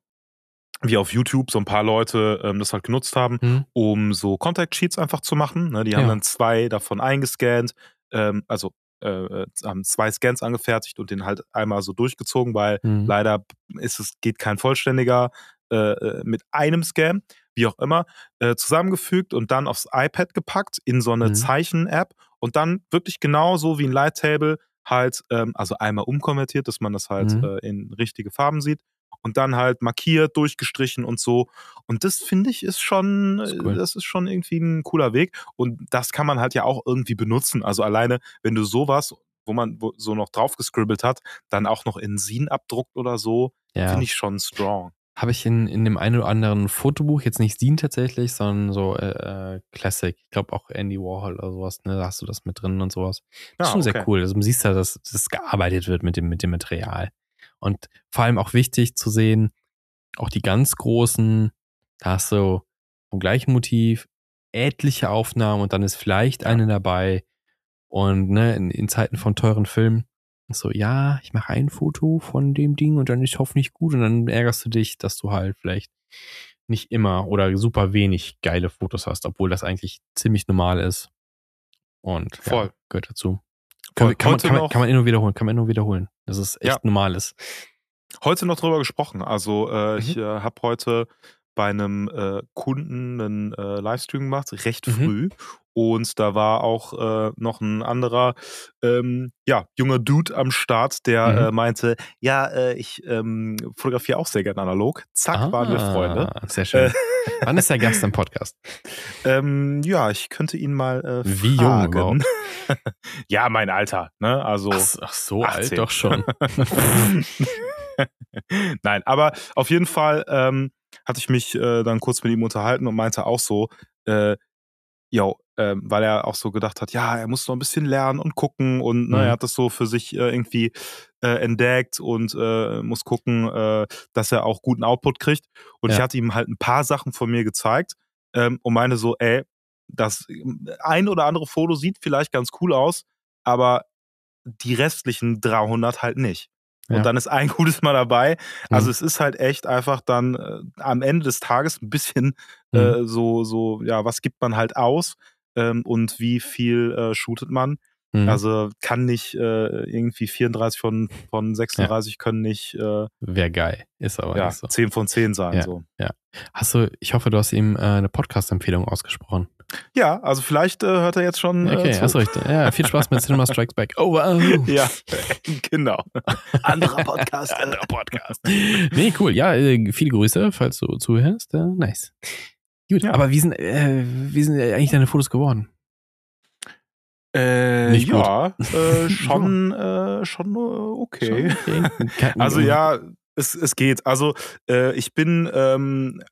[SPEAKER 2] wie auf YouTube so ein paar Leute ähm, das halt genutzt haben,
[SPEAKER 1] Mhm.
[SPEAKER 2] um so Contact Sheets einfach zu machen. Ne, die haben
[SPEAKER 1] Ja.
[SPEAKER 2] dann zwei davon eingescannt, ähm, also äh, äh, haben zwei Scans angefertigt und den halt einmal so durchgezogen, weil
[SPEAKER 1] Mhm.
[SPEAKER 2] leider ist es geht kein vollständiger äh, äh, mit einem Scan, wie auch immer, äh, zusammengefügt und dann aufs iPad gepackt in so eine
[SPEAKER 1] Mhm.
[SPEAKER 2] Zeichen-App und dann wirklich genauso wie ein Light Table halt, ähm, also einmal umkonvertiert, dass man das halt
[SPEAKER 1] Mhm.
[SPEAKER 2] äh, in richtige Farben sieht und dann halt markiert, durchgestrichen und so. Und das finde ich ist schon,
[SPEAKER 1] Ist
[SPEAKER 2] äh,
[SPEAKER 1] cool.
[SPEAKER 2] das ist schon irgendwie ein cooler Weg. Und das kann man halt ja auch irgendwie benutzen. Also alleine, wenn du sowas, wo man so noch drauf gescribbelt hat, dann auch noch in Sin abdruckt oder so,
[SPEAKER 1] Ja.
[SPEAKER 2] finde ich schon strong.
[SPEAKER 1] Habe ich in, in dem einen oder anderen Fotobuch, jetzt nicht Steam tatsächlich, sondern so äh, äh, Classic. Ich glaube auch Andy Warhol oder sowas, ne? Da hast du das mit drin und sowas. Das ist
[SPEAKER 2] Ja,
[SPEAKER 1] schon
[SPEAKER 2] okay.
[SPEAKER 1] sehr cool. Also man sieht ja, dass das gearbeitet wird mit dem, mit dem Material. Und vor allem auch wichtig zu sehen, auch die ganz großen, da hast du vom gleichen Motiv etliche Aufnahmen und dann ist vielleicht
[SPEAKER 2] Ja.
[SPEAKER 1] eine dabei. Und ne, in, in Zeiten von teuren Filmen so, ja, ich mache ein Foto von dem Ding und dann ist hoffentlich gut und dann ärgerst du dich, dass du halt vielleicht nicht immer oder super wenig geile Fotos hast, obwohl das eigentlich ziemlich normal ist. Und ja,
[SPEAKER 2] Voll.
[SPEAKER 1] gehört dazu.
[SPEAKER 2] Voll.
[SPEAKER 1] Kann, kann, man, kann, man, kann man immer wiederholen, kann man nur wiederholen. Das ist echt
[SPEAKER 2] Ja.
[SPEAKER 1] normal ist.
[SPEAKER 2] Heute noch drüber gesprochen. Also äh,
[SPEAKER 1] Mhm.
[SPEAKER 2] ich äh, habe heute bei einem äh, Kunden einen äh, Livestream gemacht, recht mhm. früh. Und da war auch äh, noch ein anderer, ähm, ja, junger Dude am Start, der mhm. äh, meinte, ja, äh, ich ähm, fotografiere auch sehr gerne analog. Zack, ah, waren wir Freunde.
[SPEAKER 1] Sehr schön. Äh, Wann ist der Gast im Podcast?
[SPEAKER 2] Ähm, ja, ich könnte ihn mal
[SPEAKER 1] Wie jung überhaupt?
[SPEAKER 2] ja, mein Alter, ne? Also
[SPEAKER 1] ach, ach so 18. alt doch schon.
[SPEAKER 2] Nein, aber auf jeden Fall ähm, hatte ich mich äh, dann kurz mit ihm unterhalten und meinte auch so, äh, yo, ähm, weil er auch so gedacht hat, ja, er muss noch ein bisschen lernen und gucken und ne, mhm. er hat das so für sich äh, irgendwie äh, entdeckt und äh, muss gucken, äh, dass er auch guten Output kriegt. Und ja. ich hatte ihm halt ein paar Sachen von mir gezeigt ähm, und meine so, ey, das ein oder andere Foto sieht vielleicht ganz cool aus, aber die restlichen 300 halt nicht. Und dann ist ein gutes Mal dabei. Also mhm. es ist halt echt einfach dann äh, am Ende des Tages ein bisschen mhm. äh, so, so, ja, was gibt man halt aus ähm, und wie viel äh, shootet man. Mhm. Also kann nicht äh, irgendwie 34 von, von 36 ja. können nicht. Äh,
[SPEAKER 1] Wäre geil, ist aber
[SPEAKER 2] ja,
[SPEAKER 1] nicht so.
[SPEAKER 2] 10 von 10 sein.
[SPEAKER 1] Ja,
[SPEAKER 2] so.
[SPEAKER 1] ja. Hast du, ich hoffe, du hast ihm äh, eine Podcast-Empfehlung ausgesprochen.
[SPEAKER 2] Ja, also vielleicht äh, hört er jetzt schon.
[SPEAKER 1] Äh, okay, zu. achso, richtig. Ja, viel Spaß mit Cinema Strikes Back. Oh, wow.
[SPEAKER 2] Ja, genau.
[SPEAKER 1] Anderer Podcast. Anderer Podcast. nee, cool. Ja, äh, viele Grüße, falls du zuhörst. Äh, nice. Gut, ja. aber wie sind, äh, wie sind eigentlich deine Fotos geworden?
[SPEAKER 2] Äh, Nicht ja, äh, schon, äh, schon okay. Schon okay. also ja, es, es geht. Also äh, ich bin ähm,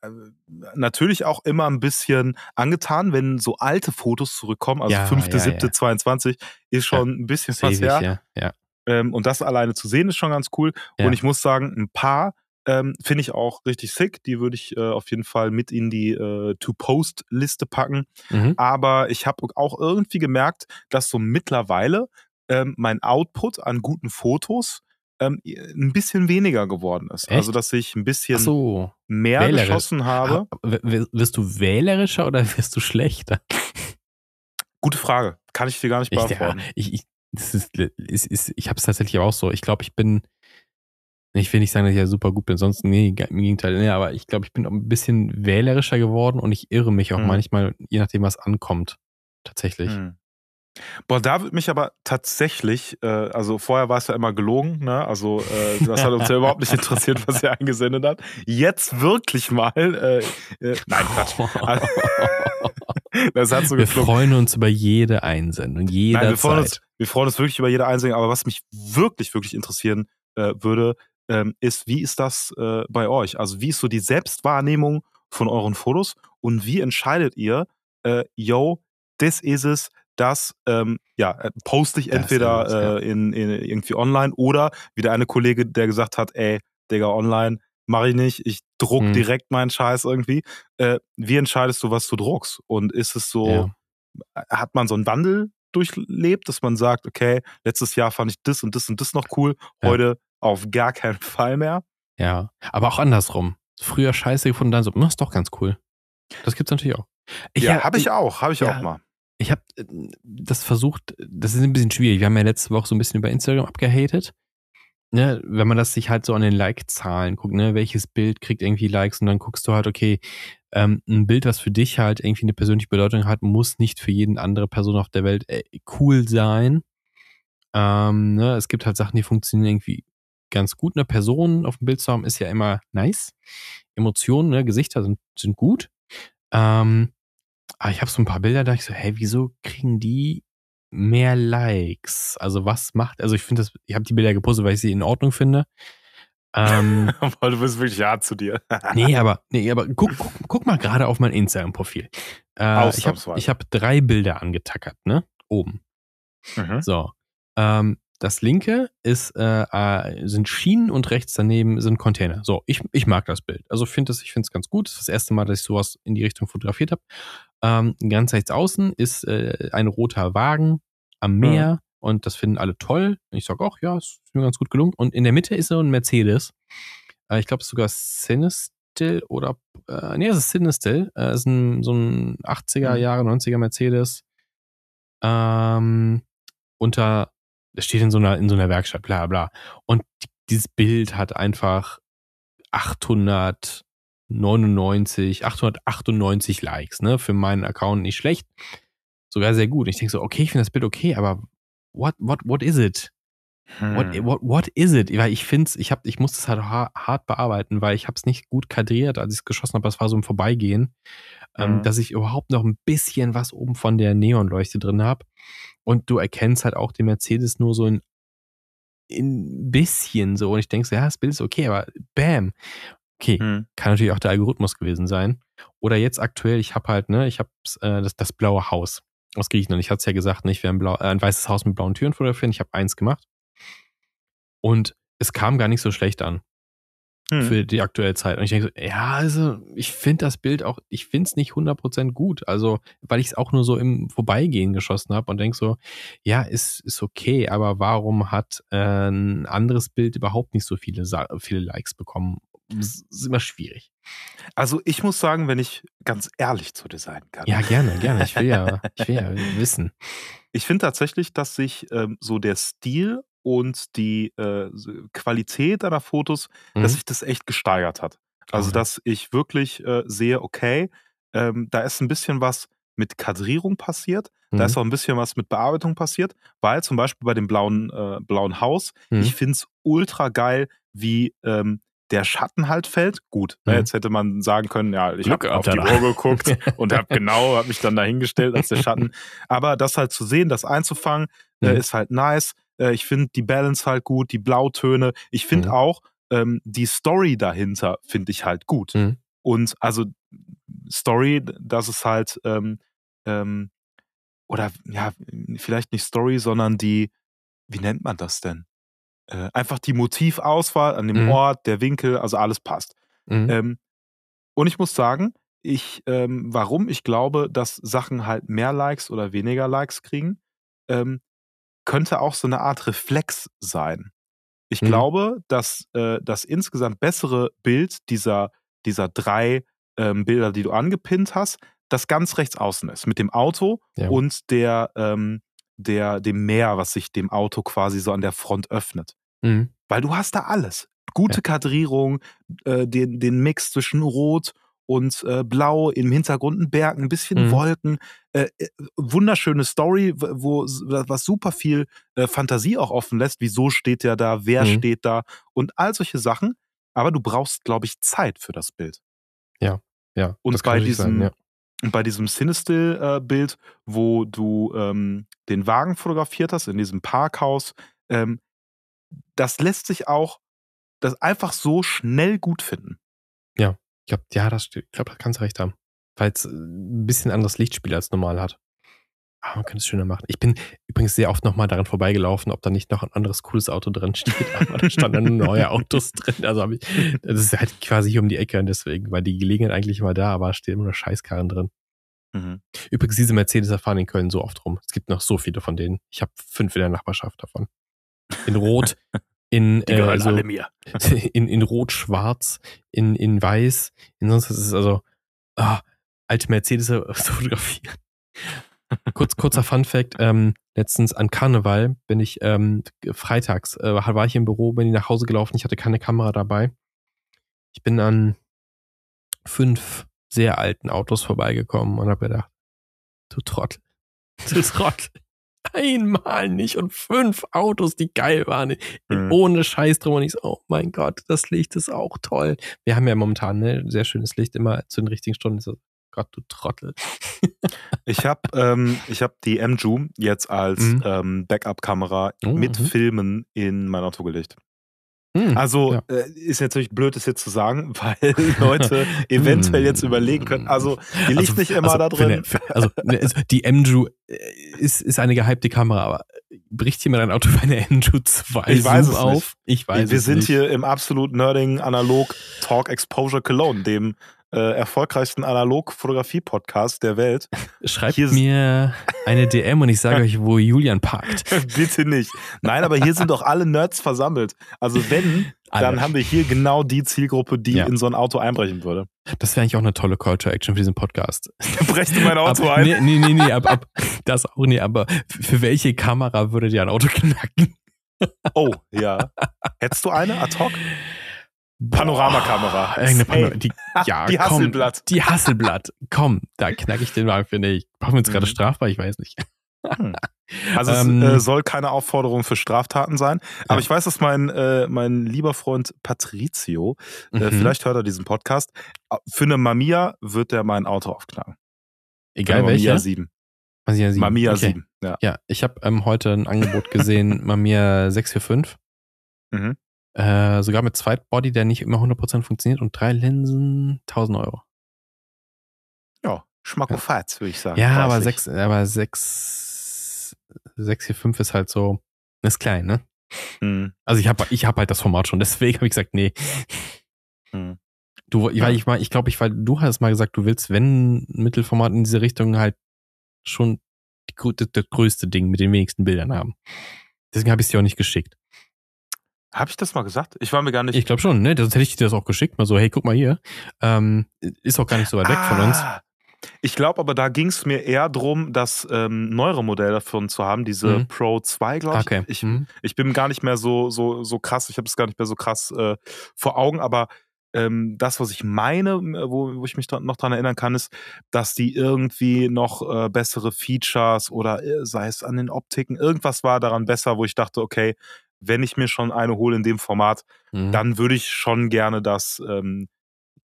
[SPEAKER 2] natürlich auch immer ein bisschen angetan, wenn so alte Fotos zurückkommen. Also ja, 5., ja, 7., ja. 22 ist schon ja. ein bisschen was her.
[SPEAKER 1] Ja, ja.
[SPEAKER 2] Ähm, und das alleine zu sehen ist schon ganz cool. Und ich muss sagen, ein paar ähm, finde ich auch richtig sick. Die würde ich äh, auf jeden Fall mit in die äh, To-Post-Liste packen. Mhm. Aber ich habe auch irgendwie gemerkt, dass so mittlerweile ähm, mein Output an guten Fotos ähm, ein bisschen weniger geworden ist. Also, Echt? Also, dass ich ein bisschen
[SPEAKER 1] so.
[SPEAKER 2] mehr Wählerisch. geschossen habe.
[SPEAKER 1] wirst du wählerischer oder wirst du schlechter?
[SPEAKER 2] Gute Frage. Kann ich dir gar nicht beantworten.
[SPEAKER 1] Ich, ich, ist, ist, ist, ich habe es tatsächlich auch so. Ich glaube, ich bin. Ich will nicht sagen, dass ich ja super gut bin, sonst nee, im Gegenteil. Nee, aber ich glaube, ich bin auch ein bisschen wählerischer geworden und ich irre mich auch hm. manchmal, je nachdem, was ankommt. Tatsächlich. Hm.
[SPEAKER 2] Boah, da würde mich aber tatsächlich, äh, also vorher war es ja immer gelogen, ne? Also äh, das hat uns ja überhaupt nicht interessiert, was er eingesendet hat. Jetzt wirklich mal, äh, äh, nein, Quatsch.
[SPEAKER 1] das hat so wir freuen uns über jede Einsendung, jede nein,
[SPEAKER 2] wir freuen, uns, wir freuen uns wirklich über jede Einsendung, aber was mich wirklich, wirklich interessieren äh, würde, ähm, ist, wie ist das äh, bei euch? Also wie ist so die Selbstwahrnehmung von euren Fotos und wie entscheidet ihr, äh, yo, das ist es, das ähm, ja, äh, poste ich entweder das, ja. äh, in, in, irgendwie online oder wie der eine Kollege, der gesagt hat, ey, Digga, online mache ich nicht, ich druck hm. direkt meinen Scheiß irgendwie. Äh, wie entscheidest du, was du druckst? Und ist es so, ja. Äh, hat man so einen Wandel durchlebt, dass man sagt, okay, letztes Jahr fand ich das und das und das noch cool, heute. Auf gar keinen Fall mehr?
[SPEAKER 1] Ja, aber auch andersrum. Früher Scheiße gefunden, dann so, das ist doch ganz cool. Das gibt's natürlich auch.
[SPEAKER 2] Ich ja, habe ich auch, habe ich ja, auch mal.
[SPEAKER 1] Ich habe äh, das versucht, das ist ein bisschen schwierig. Wir haben ja letzte Woche so ein bisschen über Instagram abgehatet. Ne, wenn man das sich halt so an den Like-Zahlen guckt, ne, welches Bild kriegt irgendwie Likes und dann guckst du halt, okay, ähm, ein Bild, was für dich halt irgendwie eine persönliche Bedeutung hat, muss nicht für jeden andere Person auf der Welt äh, cool sein. Ähm, ne, es gibt halt Sachen, die funktionieren irgendwie ganz gut. Eine Person auf dem Bild zu haben, ist ja immer nice. Emotionen, ne, Gesichter sind, sind gut. Ähm, aber ich habe so ein paar Bilder, da ich so, hey, wieso kriegen die mehr Likes? Also was macht, also ich finde das, ich habe die Bilder gepostet, weil ich sie in Ordnung finde.
[SPEAKER 2] Ähm, du bist wirklich hart zu dir.
[SPEAKER 1] nee, aber, nee, aber guck, guck, guck mal gerade auf mein Instagram-Profil. Äh, ich habe hab drei Bilder angetackert, ne? Oben. Mhm. So. Ähm, das linke ist, äh, äh, sind Schienen und rechts daneben sind Container. So, ich, ich mag das Bild. Also finde es, ich finde es ganz gut. Das ist das erste Mal, dass ich sowas in die Richtung fotografiert habe. Ähm, ganz rechts außen ist äh, ein roter Wagen am Meer ja. und das finden alle toll. Ich sage auch, ja, ist mir ganz gut gelungen. Und in der Mitte ist so ein Mercedes. Äh, ich glaube, es ist sogar Sinistil oder, äh, nee, es ist Sinistil. Äh, es ist ein, so ein 80er Jahre, 90er Mercedes. Ähm, unter das steht in so einer, in so einer Werkstatt, bla bla. Und dieses Bild hat einfach 800 899, 898 Likes, ne? Für meinen Account nicht schlecht. Sogar sehr gut. Ich denke so, okay, ich finde das Bild okay, aber what, what, what is it? Hm. What, what, what is it? Weil ich finde es, ich, hab, ich muss es halt hart bearbeiten, weil ich habe es nicht gut kadriert, als ich es geschossen habe. Das war so im Vorbeigehen, ähm, mhm. dass ich überhaupt noch ein bisschen was oben von der Neonleuchte drin habe. Und du erkennst halt auch den Mercedes nur so ein, ein bisschen so. Und ich denke so, ja, das Bild ist okay, aber bam. Okay, mhm. kann natürlich auch der Algorithmus gewesen sein. Oder jetzt aktuell, ich habe halt, ne, ich habe äh, das, das blaue Haus aus Griechenland. Ich hatte es ja gesagt, ne, ich werde ein, blau, äh, ein weißes Haus mit blauen Türen fotografieren. Ich habe eins gemacht. Und es kam gar nicht so schlecht an hm. für die aktuelle Zeit. Und ich denke so, ja, also ich finde das Bild auch, ich finde es nicht 100% gut. Also, weil ich es auch nur so im Vorbeigehen geschossen habe und denke so, ja, ist, ist okay, aber warum hat äh, ein anderes Bild überhaupt nicht so viele, viele Likes bekommen? Das ist immer schwierig.
[SPEAKER 2] Also ich muss sagen, wenn ich ganz ehrlich zu dir sein kann.
[SPEAKER 1] Ja, gerne, gerne. Ich will ja, ich will ja wissen.
[SPEAKER 2] Ich finde tatsächlich, dass sich ähm, so der Stil und die äh, Qualität deiner Fotos, mhm. dass sich das echt gesteigert hat. Also, okay. dass ich wirklich äh, sehe, okay, ähm, da ist ein bisschen was mit Kadrierung passiert, mhm. da ist auch ein bisschen was mit Bearbeitung passiert, weil zum Beispiel bei dem blauen, äh, blauen Haus, mhm. ich finde es ultra geil, wie ähm, der Schatten halt fällt. Gut, ne, mhm. jetzt hätte man sagen können, ja, ich habe auf die Uhr geguckt und habe genau, habe mich dann dahingestellt als der Schatten. Aber das halt zu sehen, das einzufangen, äh, mhm. ist halt nice. Äh, ich finde die Balance halt gut, die Blautöne. Ich finde mhm. auch ähm, die Story dahinter finde ich halt gut. Mhm. Und also Story, dass es halt ähm, ähm, oder ja, vielleicht nicht Story, sondern die, wie nennt man das denn? Äh, einfach die Motivauswahl an dem mhm. Ort, der Winkel, also alles passt. Mhm. Ähm, und ich muss sagen, ich, ähm, warum ich glaube, dass Sachen halt mehr Likes oder weniger Likes kriegen, ähm, könnte auch so eine Art Reflex sein. Ich mhm. glaube, dass äh, das insgesamt bessere Bild dieser, dieser drei ähm, Bilder, die du angepinnt hast, das ganz rechts außen ist, mit dem Auto ja. und der, ähm, der, dem Meer, was sich dem Auto quasi so an der Front öffnet. Mhm. Weil du hast da alles. Gute ja. Kadrierung, äh, den, den Mix zwischen Rot und äh, blau, im Hintergrund ein Berg, ein bisschen mhm. Wolken. Äh, äh wunderschöne Story, wo was super viel äh, Fantasie auch offen lässt. Wieso steht der da? Wer mhm. steht da? Und all solche Sachen. Aber du brauchst, glaube ich, Zeit für das Bild.
[SPEAKER 1] Ja, ja.
[SPEAKER 2] Und bei diesem, sein, ja. bei diesem Cinestill-Bild, äh, wo du ähm, den Wagen fotografiert hast, in diesem Parkhaus, ähm, das lässt sich auch das einfach so schnell gut finden.
[SPEAKER 1] Ich glaube, ja, das, ich glaube, da kannst du recht haben. Weil es ein bisschen anderes Lichtspiel als normal hat. Aber man könnte es schöner machen. Ich bin übrigens sehr oft nochmal daran vorbeigelaufen, ob da nicht noch ein anderes cooles Auto drin steht. Aber da standen neue Autos drin. Also ich, das ist halt quasi hier um die Ecke und deswegen, weil die Gelegenheit eigentlich immer da, aber stehen immer nur Scheißkarren drin. Mhm. Übrigens, diese Mercedes fahren in Köln so oft rum. Es gibt noch so viele von denen. Ich habe fünf in der Nachbarschaft davon. In Rot, in,
[SPEAKER 2] äh, also, alle mir.
[SPEAKER 1] in, in Rot-Schwarz, in, in Weiß, in sonst was ist es also ah, alte Mercedes fotografieren. Kurz, kurzer Fun Fact, ähm, letztens an Karneval bin ich ähm, freitags, äh, war ich im Büro, bin ich nach Hause gelaufen, ich hatte keine Kamera dabei. Ich bin an fünf sehr alten Autos vorbeigekommen und habe gedacht, du Trottel, du Trottel einmal nicht und fünf Autos, die geil waren, mhm. ohne Scheiß drum und ich so, oh mein Gott, das Licht ist auch toll. Wir haben ja momentan ne, sehr schönes Licht immer zu den richtigen Stunden. So, Gott, du Trottel.
[SPEAKER 2] ich habe ähm, hab die MJU jetzt als mhm. ähm, Backup-Kamera oh, mit mhm. Filmen in mein Auto gelegt. Hm, also ja. äh, ist natürlich blöd, das jetzt zu sagen, weil Leute eventuell jetzt überlegen können. Also die liegt also, nicht immer
[SPEAKER 1] also,
[SPEAKER 2] da drin.
[SPEAKER 1] Für, also, ne, also die MJU äh, ist, ist eine gehypte Kamera, aber bricht hier mal dein Auto bei einer MJU 2
[SPEAKER 2] ich weiß es
[SPEAKER 1] auf?
[SPEAKER 2] Nicht.
[SPEAKER 1] Ich weiß
[SPEAKER 2] Wir
[SPEAKER 1] es
[SPEAKER 2] sind
[SPEAKER 1] nicht.
[SPEAKER 2] hier im absolut Nerding Analog Talk Exposure Cologne, dem äh, erfolgreichsten Analog-Fotografie-Podcast der Welt.
[SPEAKER 1] Schreibt mir eine DM und ich sage euch, wo Julian parkt.
[SPEAKER 2] Bitte nicht. Nein, aber hier sind doch alle Nerds versammelt. Also wenn, alle. dann haben wir hier genau die Zielgruppe, die ja. in so ein Auto einbrechen würde.
[SPEAKER 1] Das wäre eigentlich auch eine tolle Call to Action für diesen Podcast.
[SPEAKER 2] Brechst du mein Auto ab, ein?
[SPEAKER 1] Nee, nee, nee, nee ab, ab, das auch nicht, aber für welche Kamera würdet ihr ein Auto knacken?
[SPEAKER 2] Oh, ja. Hättest du eine ad hoc? Panoramakamera.
[SPEAKER 1] Irgendeine Panorama. Die, ja,
[SPEAKER 2] die
[SPEAKER 1] komm,
[SPEAKER 2] Hasselblatt.
[SPEAKER 1] Die Hasselblatt. Komm, da knacke ich den mal, finde ich. Machen wir uns gerade
[SPEAKER 2] Mhm.
[SPEAKER 1] strafbar? Ich weiß nicht.
[SPEAKER 2] Hm. Also
[SPEAKER 1] Ähm,
[SPEAKER 2] es äh, soll keine Aufforderung für Straftaten sein. Aber
[SPEAKER 1] Ja.
[SPEAKER 2] ich weiß, dass mein, äh, mein lieber Freund Patrizio, äh,
[SPEAKER 1] Mhm.
[SPEAKER 2] vielleicht hört er diesen Podcast, für eine Mamiya wird er mein Auto aufknacken.
[SPEAKER 1] Egal
[SPEAKER 2] eine Mamiya
[SPEAKER 1] welche.
[SPEAKER 2] 7.
[SPEAKER 1] Mamiya 7.
[SPEAKER 2] Mamiya
[SPEAKER 1] okay.
[SPEAKER 2] 7. Ja.
[SPEAKER 1] Ja, ich habe ähm, heute ein Angebot gesehen, Mamiya 645.
[SPEAKER 2] Mhm.
[SPEAKER 1] Äh, sogar mit Zweitbody, der nicht immer 100% funktioniert und drei Linsen, 1000 Euro.
[SPEAKER 2] ja, Schmackofatz, würde ich sagen.
[SPEAKER 1] Ja, aber
[SPEAKER 2] preislich.
[SPEAKER 1] 6, aber 6, 645 ist halt so, ist klein, ne?
[SPEAKER 2] Mhm.
[SPEAKER 1] Also ich habe ich hab halt das Format schon, deswegen habe ich gesagt, nee.
[SPEAKER 2] Mhm.
[SPEAKER 1] Du,
[SPEAKER 2] Ja.
[SPEAKER 1] weil ich mal, ich glaube, ich, weil du hast mal gesagt, du willst, wenn Mittelformat in diese Richtung halt schon die, das größte Ding mit den wenigsten Bildern haben. Deswegen habe ich es dir auch nicht geschickt.
[SPEAKER 2] Habe ich das mal gesagt? Ich war mir gar nicht.
[SPEAKER 1] Ich glaube schon, ne? Das hätte ich dir das auch geschickt. Mal so, hey, guck mal hier. Ähm, ist auch gar nicht so weit weg von uns.
[SPEAKER 2] Ah, Ich glaube aber, da ging es mir eher drum, das ähm, neuere Modell davon zu haben, diese
[SPEAKER 1] Mhm.
[SPEAKER 2] Pro 2, glaube ich.
[SPEAKER 1] Okay.
[SPEAKER 2] ich.
[SPEAKER 1] Mhm.
[SPEAKER 2] Ich bin gar nicht mehr so, so, so krass, ich habe es gar nicht mehr so krass äh, vor Augen, aber ähm, das, was ich meine, wo, wo ich mich noch dran erinnern kann, ist, dass die irgendwie noch äh, bessere Features oder äh, sei es an den Optiken, irgendwas war daran besser, wo ich dachte, okay, wenn ich mir schon eine hole in dem Format,
[SPEAKER 1] Mhm.
[SPEAKER 2] dann würde ich schon gerne das ähm,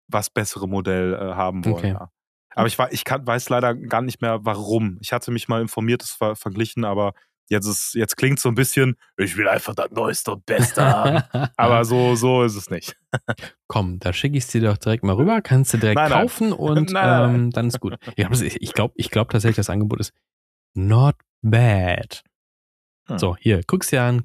[SPEAKER 2] was bessere Modell äh, haben wollen.
[SPEAKER 1] Okay.
[SPEAKER 2] Ja. Aber ich, war, ich kann, weiß leider gar nicht mehr, warum. Ich hatte mich mal informiert, das ver verglichen, aber jetzt, ist, jetzt klingt so ein bisschen, ich will einfach das Neueste und Beste haben. Aber so, so ist es nicht.
[SPEAKER 1] Komm, da schicke ich es dir doch direkt mal rüber, kannst du direkt
[SPEAKER 2] Nein, nein.
[SPEAKER 1] kaufen und
[SPEAKER 2] Nein,
[SPEAKER 1] ähm, dann ist gut. Ich glaube ich glaub tatsächlich, das Angebot ist not bad.
[SPEAKER 2] Hm.
[SPEAKER 1] So, hier, guck's dir an.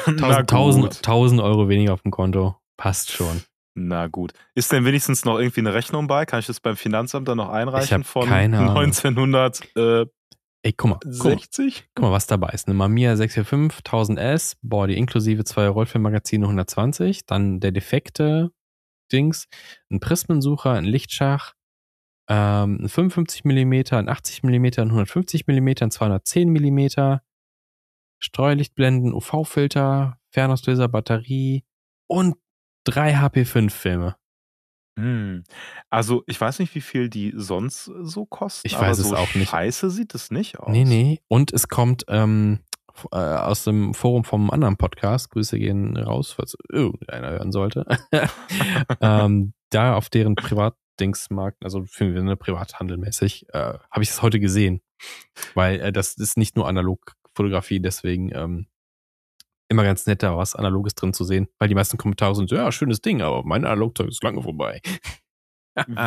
[SPEAKER 2] Na
[SPEAKER 1] 1000, 1000,
[SPEAKER 2] gut.
[SPEAKER 1] 1000 Euro weniger auf dem Konto. Passt schon.
[SPEAKER 2] Na gut. Ist denn wenigstens noch irgendwie eine Rechnung bei? Kann ich das beim Finanzamt dann noch einreichen
[SPEAKER 1] hab
[SPEAKER 2] von
[SPEAKER 1] keine Ahnung.
[SPEAKER 2] 1960?
[SPEAKER 1] Ey, guck mal, guck mal, guck mal, was dabei ist. Eine Mamiya 645 1000S, Body inklusive zwei Rollfilmmagazine 120, dann der defekte Dings, ein Prismensucher, ein Lichtschach, ähm, ein 55 mm, ein 80 mm, ein 150 mm, ein 210 mm, Streulichtblenden, UV-Filter, Fernauslöser, Batterie und drei HP5-Filme.
[SPEAKER 2] Hm. Also, ich weiß nicht, wie viel die sonst so kosten.
[SPEAKER 1] Ich weiß es
[SPEAKER 2] so
[SPEAKER 1] auch nicht.
[SPEAKER 2] Scheiße sieht es nicht aus.
[SPEAKER 1] Nee, nee. Und es kommt ähm, äh, aus dem Forum vom anderen Podcast. Grüße gehen raus, falls irgendeiner hören sollte. ähm, da auf deren Privatdingsmarkt, also für eine Privathandelmäßig, äh, habe ich das heute gesehen. Weil äh, das ist nicht nur Analogfotografie, deswegen ähm, immer ganz nett, da was Analoges drin zu sehen. Weil die meisten Kommentare sind, ja, schönes Ding, aber mein Analogzeug ist lange vorbei.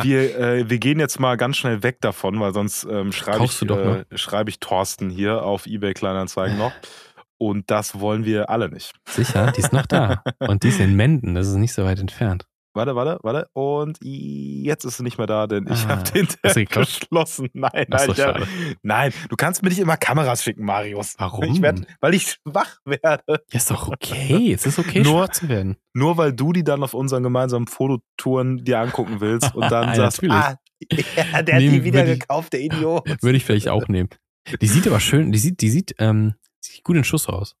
[SPEAKER 2] Wir, äh, wir gehen jetzt mal ganz schnell weg davon, weil sonst ähm, schreibe ich,
[SPEAKER 1] doch
[SPEAKER 2] äh, schreibe ich Thorsten hier auf eBay Kleinanzeigen noch. Und das wollen wir alle nicht.
[SPEAKER 1] Sicher, die ist noch da. Und die ist in Menden, das ist nicht so weit entfernt.
[SPEAKER 2] Warte, warte, warte. Und jetzt ist sie nicht mehr da, denn ich
[SPEAKER 1] Ah,
[SPEAKER 2] habe den Tab
[SPEAKER 1] geklaut?
[SPEAKER 2] geschlossen. Nein, nein, ich nein, du kannst mir nicht immer Kameras schicken, Marius.
[SPEAKER 1] Warum?
[SPEAKER 2] Ich werd, weil ich schwach werde.
[SPEAKER 1] Ja, ist doch okay. Es ist okay,
[SPEAKER 2] Nur-
[SPEAKER 1] schwach zu werden.
[SPEAKER 2] Nur weil du die dann auf unseren gemeinsamen Fototouren dir angucken willst und dann
[SPEAKER 1] Ja,
[SPEAKER 2] sagst,
[SPEAKER 1] natürlich.
[SPEAKER 2] ah, ja, der hat
[SPEAKER 1] Nee,
[SPEAKER 2] die wieder
[SPEAKER 1] ich-
[SPEAKER 2] gekauft, der Idiot.
[SPEAKER 1] Würde ich vielleicht auch nehmen. Die sieht aber schön, die sieht, die sieht, ähm, sieht gut in Schuss aus.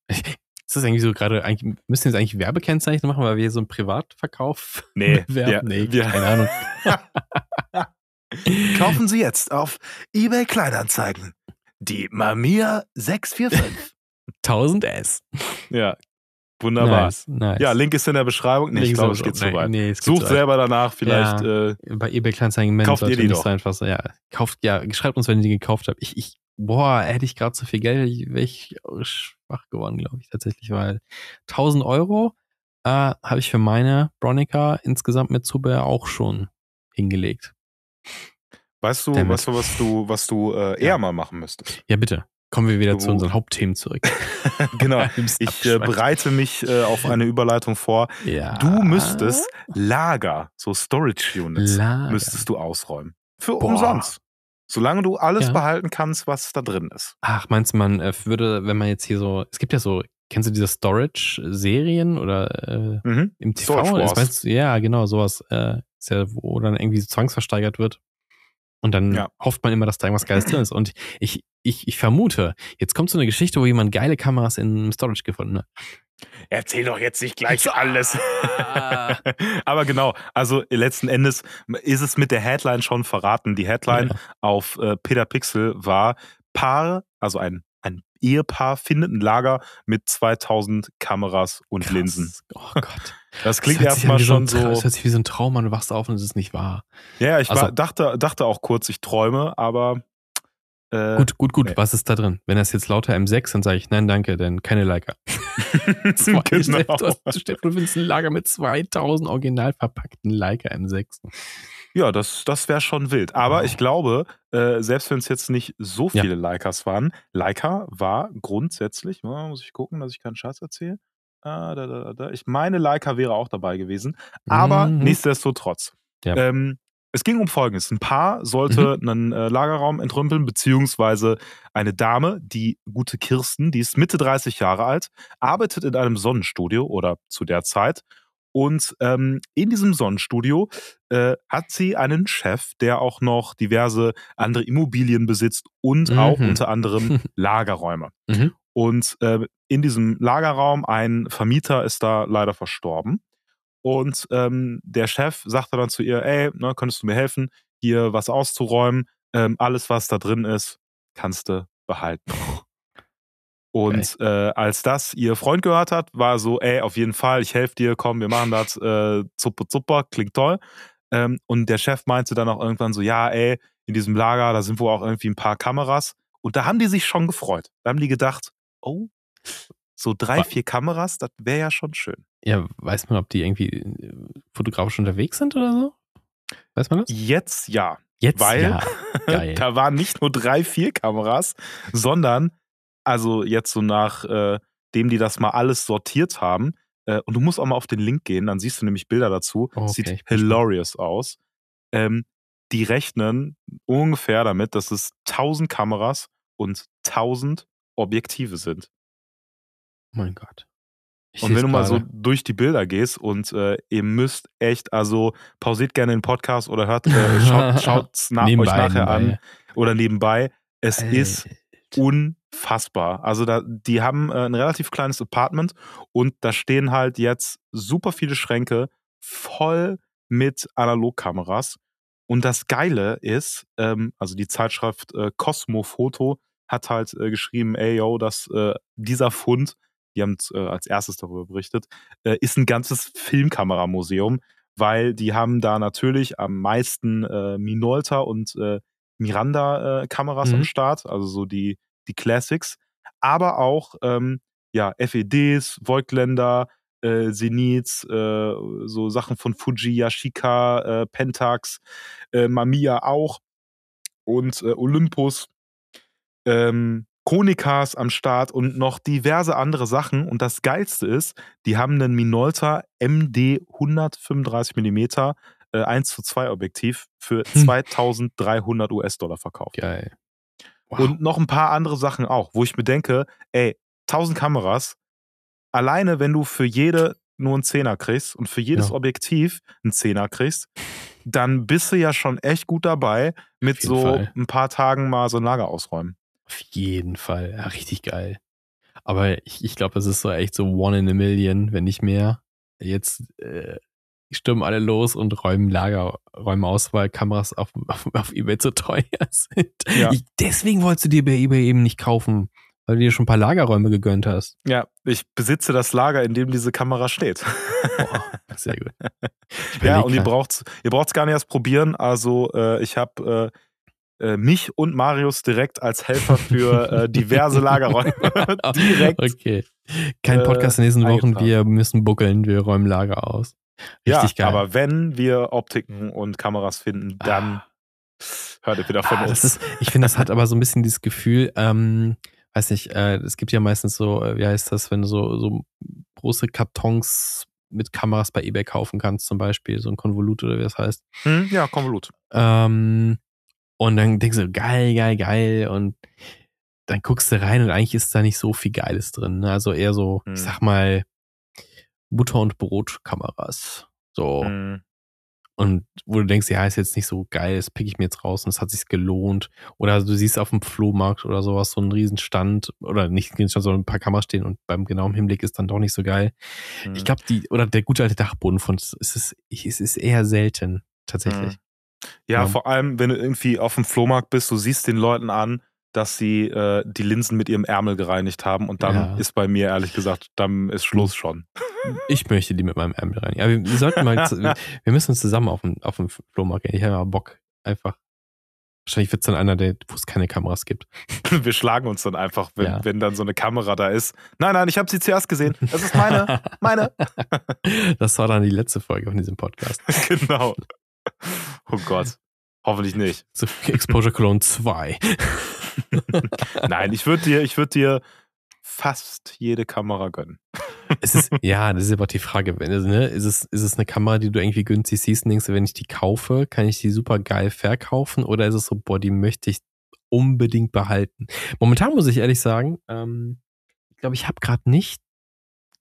[SPEAKER 1] Ist das eigentlich so gerade, eigentlich, müssen wir jetzt eigentlich Werbekennzeichen machen, weil wir hier so einen Privatverkauf
[SPEAKER 2] Nee,
[SPEAKER 1] bewerben?
[SPEAKER 2] wir-
[SPEAKER 1] nee,
[SPEAKER 2] wir-
[SPEAKER 1] keine Ahnung.
[SPEAKER 2] Kaufen Sie jetzt auf eBay Kleinanzeigen die Mamiya 645.
[SPEAKER 1] 1000 S.
[SPEAKER 2] ja, wunderbar.
[SPEAKER 1] Nice, nice.
[SPEAKER 2] Ja, Link ist in der Beschreibung. Nee, ich
[SPEAKER 1] Links
[SPEAKER 2] glaube, es geht zu
[SPEAKER 1] nein,
[SPEAKER 2] weit.
[SPEAKER 1] Nee, es
[SPEAKER 2] Sucht
[SPEAKER 1] weit.
[SPEAKER 2] selber danach, vielleicht. Äh,
[SPEAKER 1] Bei eBay Kleinanzeigen
[SPEAKER 2] Kauft ihr die doch.
[SPEAKER 1] so einfach so, ja, kauft, ja, schreibt uns, wenn ihr die gekauft habt. Ich, ich, boah, hätte ich gerade so viel Geld, wäre ich schwach geworden, glaube ich, tatsächlich, weil 1000 Euro äh, habe ich für meine Bronica insgesamt mit Zubehör auch schon hingelegt.
[SPEAKER 2] weißt du,
[SPEAKER 1] Damit.
[SPEAKER 2] weißt du, was du, was du äh, eher
[SPEAKER 1] Ja.
[SPEAKER 2] mal machen müsstest?
[SPEAKER 1] Ja, bitte. Kommen wir wieder zu
[SPEAKER 2] Du-
[SPEAKER 1] unseren Hauptthemen zurück.
[SPEAKER 2] genau. Ich äh, bereite mich äh, auf eine Überleitung vor.
[SPEAKER 1] ja.
[SPEAKER 2] Du müsstest Lager, so Storage Units,
[SPEAKER 1] Lager.
[SPEAKER 2] müsstest du ausräumen. Für
[SPEAKER 1] Boah.
[SPEAKER 2] umsonst. Solange du alles
[SPEAKER 1] Ja.
[SPEAKER 2] behalten kannst, was da drin ist.
[SPEAKER 1] Ach, meinst du, man äh, würde, wenn man jetzt hier so, es gibt ja so, kennst du diese Storage-Serien oder äh,
[SPEAKER 2] Mhm.
[SPEAKER 1] im TV?
[SPEAKER 2] Storage Wars.
[SPEAKER 1] meinst ja, genau, sowas. Äh, ist ja, wo dann irgendwie so zwangsversteigert wird. Und dann
[SPEAKER 2] Ja.
[SPEAKER 1] hofft man immer, dass da irgendwas Geiles drin ist. Und ich, ich, ich vermute, jetzt kommt so eine Geschichte, wo jemand geile Kameras in Storage gefunden hat.
[SPEAKER 2] Erzähl doch jetzt nicht gleich alles. Aber genau, also letzten Endes ist es mit der Headline schon verraten. Die Headline ja. auf äh, Peter Pixel war Paar, also ein, ein Ehepaar findet ein Lager mit 2000 Kameras und Krass. Linsen. Oh Gott. Das klingt erstmal schon so.
[SPEAKER 1] Das hört sich wie so ein Traum an, du wachst auf und es ist nicht wahr.
[SPEAKER 2] Ja, ich also, war, dachte, dachte auch kurz, ich träume, aber
[SPEAKER 1] äh, gut, gut, gut. Nee. Was ist da drin? Wenn das jetzt lauter M6, dann sage ich nein, danke, denn keine Leica. genau. Steff, du findest ein Lager mit 2000 original verpackten Leica M6.
[SPEAKER 2] Ja, das, das wäre schon wild. Aber oh. ich glaube, äh, selbst wenn es jetzt nicht so viele ja. Leicas waren, Leica war grundsätzlich, muss ich gucken, dass ich keinen Scheiß erzähle. Ah, da, da, da. Ich meine, Leica wäre auch dabei gewesen. Aber mhm. nichtsdestotrotz. Ja. Ähm, es ging um Folgendes. Ein Paar sollte mhm. einen äh, Lagerraum entrümpeln, beziehungsweise eine Dame, die gute Kirsten, die ist Mitte 30 Jahre alt, arbeitet in einem Sonnenstudio oder zu der Zeit. Und ähm, in diesem Sonnenstudio äh, hat sie einen Chef, der auch noch diverse andere Immobilien besitzt und mhm. auch unter anderem Lagerräume. Mhm. Und äh, in diesem Lagerraum, ein Vermieter ist da leider verstorben. Und ähm, der Chef sagte dann zu ihr, ey, ne, könntest du mir helfen, hier was auszuräumen? Ähm, alles, was da drin ist, kannst du behalten. Und äh, als das ihr Freund gehört hat, war so, ey, auf jeden Fall, ich helfe dir, komm, wir machen das, äh, super, super, klingt toll. Ähm, und der Chef meinte dann auch irgendwann so, ja, ey, in diesem Lager, da sind wohl auch irgendwie ein paar Kameras. Und da haben die sich schon gefreut. Da haben die gedacht, oh, so drei, vier Kameras, das wäre ja schon schön.
[SPEAKER 1] Ja, weiß man, ob die irgendwie äh, fotografisch unterwegs sind oder so? Weiß man das?
[SPEAKER 2] Jetzt ja.
[SPEAKER 1] Jetzt
[SPEAKER 2] Weil
[SPEAKER 1] ja.
[SPEAKER 2] da waren nicht nur drei, vier Kameras, sondern also jetzt so nach äh, dem die das mal alles sortiert haben. Äh, und du musst auch mal auf den Link gehen, dann siehst du nämlich Bilder dazu. Oh, okay. Sieht hilarious aus. Ähm, die rechnen ungefähr damit, dass es 1000 Kameras und 1000 Objektive sind.
[SPEAKER 1] Mein Gott.
[SPEAKER 2] Ich und wenn du mal so durch die Bilder gehst und äh, ihr müsst echt, also pausiert gerne den Podcast oder hört, äh, schaut, schaut's nach, euch nachher nebenbei. an oder nebenbei. Es Alter. ist unfassbar. Also da, die haben äh, ein relativ kleines Apartment und da stehen halt jetzt super viele Schränke voll mit Analogkameras. Und das Geile ist, ähm, also die Zeitschrift äh, Cosmo Foto hat halt äh, geschrieben, ey yo, dass äh, dieser Fund die haben äh, als erstes darüber berichtet, äh, ist ein ganzes Filmkameramuseum, weil die haben da natürlich am meisten äh, Minolta und äh, Miranda-Kameras mhm. am Start, also so die, die Classics, aber auch ähm, ja, FEDs, Voigtländer, äh, Zeniths, äh, so Sachen von Fuji, Yashica, äh, Pentax, äh, Mamiya auch und äh, Olympus. Ähm, Konikas am Start und noch diverse andere Sachen. Und das Geilste ist, die haben einen Minolta MD 135 mm äh, 1 zu 2 Objektiv für hm. 2300 US-Dollar verkauft.
[SPEAKER 1] Geil.
[SPEAKER 2] Wow. Und noch ein paar andere Sachen auch, wo ich mir denke, ey, 1000 Kameras, alleine wenn du für jede nur einen Zehner kriegst und für jedes ja. Objektiv einen Zehner kriegst, dann bist du ja schon echt gut dabei, mit so Fall. ein paar Tagen mal so ein Lager ausräumen.
[SPEAKER 1] Auf jeden Fall. Ja, richtig geil. Aber ich, ich glaube, das ist so echt so one in a million, wenn nicht mehr. Jetzt äh, stürmen alle los und räumen Lager, räumen aus, weil Kameras auf, auf, auf Ebay zu teuer sind. Ja. Ich, deswegen wolltest du dir bei Ebay eben nicht kaufen, weil du dir schon ein paar Lagerräume gegönnt hast.
[SPEAKER 2] Ja, ich besitze das Lager, in dem diese Kamera steht.
[SPEAKER 1] Boah, sehr gut.
[SPEAKER 2] Ja, und ihr braucht ihr braucht's gar nicht erst probieren. Also äh, ich habe äh, mich und Marius direkt als Helfer für äh, diverse Lagerräume direkt.
[SPEAKER 1] Okay. Kein Podcast in diesen äh, Wochen, wir müssen buckeln, wir räumen Lager aus.
[SPEAKER 2] Richtig ja, geil. aber wenn wir Optiken und Kameras finden, dann ah. hört ihr wieder von
[SPEAKER 1] ah,
[SPEAKER 2] uns.
[SPEAKER 1] Ist, ich finde, das hat aber so ein bisschen dieses Gefühl, ähm, weiß nicht, äh, es gibt ja meistens so, äh, wie heißt das, wenn du so, so große Kartons mit Kameras bei eBay kaufen kannst, zum Beispiel, so ein Konvolut oder wie das heißt.
[SPEAKER 2] Hm, ja, Konvolut.
[SPEAKER 1] Ähm, und dann denkst du, geil, geil, geil. Und dann guckst du rein und eigentlich ist da nicht so viel Geiles drin. Ne? Also eher so, hm. ich sag mal, Butter- und Brotkameras. So. Hm. und wo du denkst, ja, ist jetzt nicht so geil, das pick ich mir jetzt raus und es hat sich gelohnt. Oder du siehst auf dem Flohmarkt oder sowas so einen Riesenstand oder nicht einen Riesenstand, sondern ein paar Kameras stehen und beim genauen Hinblick ist dann doch nicht so geil. Mhm. Ich glaube, die, oder der gute alte Dachboden von, es ist, es ist eher selten, tatsächlich.
[SPEAKER 2] Ja, ja, vor allem, wenn du irgendwie auf dem Flohmarkt bist, du siehst den Leuten an, dass sie äh, die Linsen mit ihrem Ärmel gereinigt haben und dann ja. ist bei mir ehrlich gesagt, dann ist Schluss schon.
[SPEAKER 1] Ich möchte die mit meinem Ärmel reinigen. Aber wir, sollten mal, wir müssen uns zusammen auf dem, auf dem Flohmarkt gehen. Ich habe mal Bock. Einfach. Wahrscheinlich wird es dann einer, der, wo es keine Kameras gibt.
[SPEAKER 2] Wir schlagen uns dann einfach, wenn, ja. wenn dann so eine Kamera da ist. Nein, nein, ich habe sie zuerst gesehen. Das ist meine, meine.
[SPEAKER 1] Das war dann die letzte Folge von diesem Podcast.
[SPEAKER 2] genau. Oh Gott. Hoffentlich nicht.
[SPEAKER 1] So Exposure Cologne 2.
[SPEAKER 2] Nein, ich würde dir, ich würde dir fast jede Kamera gönnen.
[SPEAKER 1] es ist, ja, das ist aber die Frage, wenn, ne, ist, es, ist es eine Kamera, die du irgendwie günstig siehst und denkst, wenn ich die kaufe, kann ich die super geil verkaufen oder ist es so, boah, die möchte ich unbedingt behalten? Momentan muss ich ehrlich sagen, ähm, ich glaube, ich habe gerade nicht,